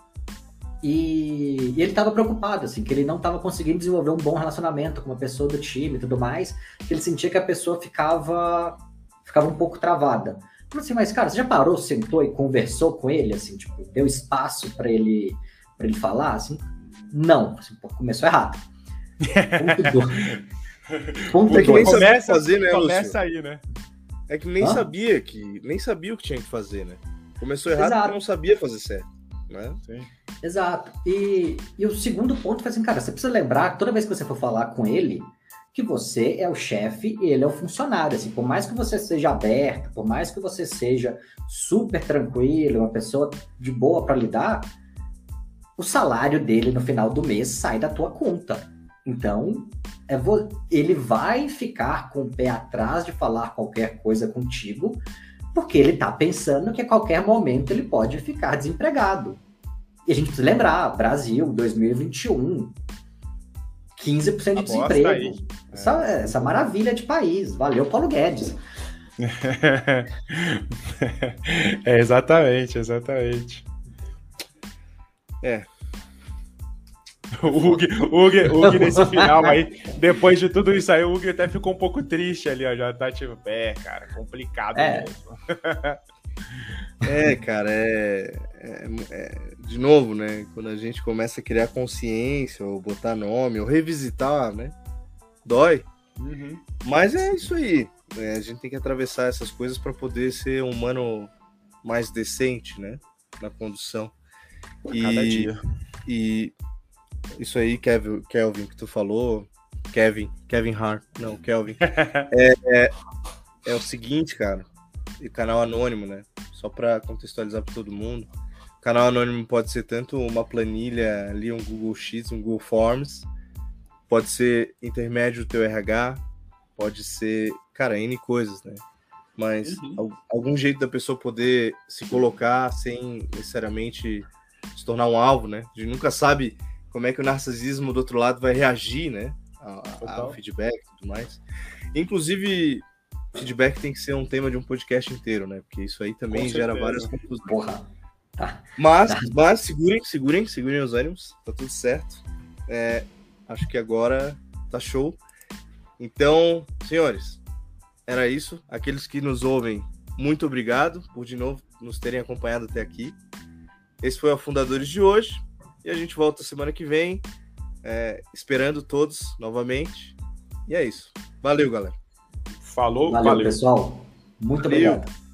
C: E, e, ele tava preocupado, assim, que ele não tava conseguindo desenvolver um bom relacionamento com uma pessoa do time e tudo mais. Que ele sentia que a pessoa ficava, ficava um pouco travada. Falei assim, mas cara, você já parou, sentou e conversou com ele, assim, tipo, deu espaço para ele, para ele falar, assim? Não, assim, começou errado.
A: Ponto é que nem sabia fazer, né,
B: Começa aí, né?
A: É que nem sabia que nem sabia o que tinha que fazer, né? Começou errado Exato. porque não sabia fazer certo, né? Sim.
C: Exato. E, e o segundo ponto foi assim, cara, você precisa lembrar toda vez que você for falar com ele que você é o chefe e ele é o funcionário. Assim, por mais que você seja aberto, por mais que você seja super tranquilo, uma pessoa de boa para lidar, o salário dele no final do mês sai da tua conta. Então, é vo... ele vai ficar com o pé atrás de falar qualquer coisa contigo, porque ele está pensando que a qualquer momento ele pode ficar desempregado. E a gente precisa lembrar, Brasil, 2021, 15% de desemprego. Essa, é. essa maravilha de país. Valeu, Paulo Guedes.
B: é, exatamente, exatamente.
A: É,
B: o Hug, Hug, Hug nesse final aí, depois de tudo isso aí, o Hug até ficou um pouco triste ali, ó. Já tá tipo, é, cara, complicado é. mesmo.
A: É, cara, é, é, é, De novo, né? Quando a gente começa a criar consciência, ou botar nome, ou revisitar, né? Dói. Uhum. Mas é isso aí. Né? A gente tem que atravessar essas coisas para poder ser um humano mais decente, né? Na condução.
B: E, Cada dia.
A: E isso aí, Kevin, Kelvin, que tu falou, Kevin, Kevin Hart, não, Kelvin, é, é, é, o seguinte, cara, e canal anônimo, né? Só para contextualizar para todo mundo, canal anônimo pode ser tanto uma planilha ali, um Google Sheets, um Google Forms, pode ser intermédio do teu RH, pode ser, cara, N coisas, né? Mas uhum. algum jeito da pessoa poder se colocar sem necessariamente se tornar um alvo, né? A gente nunca sabe como é que o narcisismo do outro lado vai reagir, né? a, a, o feedback e tudo mais. Inclusive, feedback tem que ser um tema de um podcast inteiro, né? Porque isso aí também gera várias confusões.
C: Porra. Tá.
A: Mas, tá. mas segurem, segurem, segurem os ânimos, tá tudo certo. É, acho que agora tá show. Então, senhores, era isso. Aqueles que nos ouvem, muito obrigado por de novo nos terem acompanhado até aqui. Esse foi o Fundadores de hoje. E a gente volta semana que vem, é, esperando todos novamente. E é isso. Valeu, galera.
B: Falou,
C: valeu, valeu. pessoal. Muito valeu. obrigado.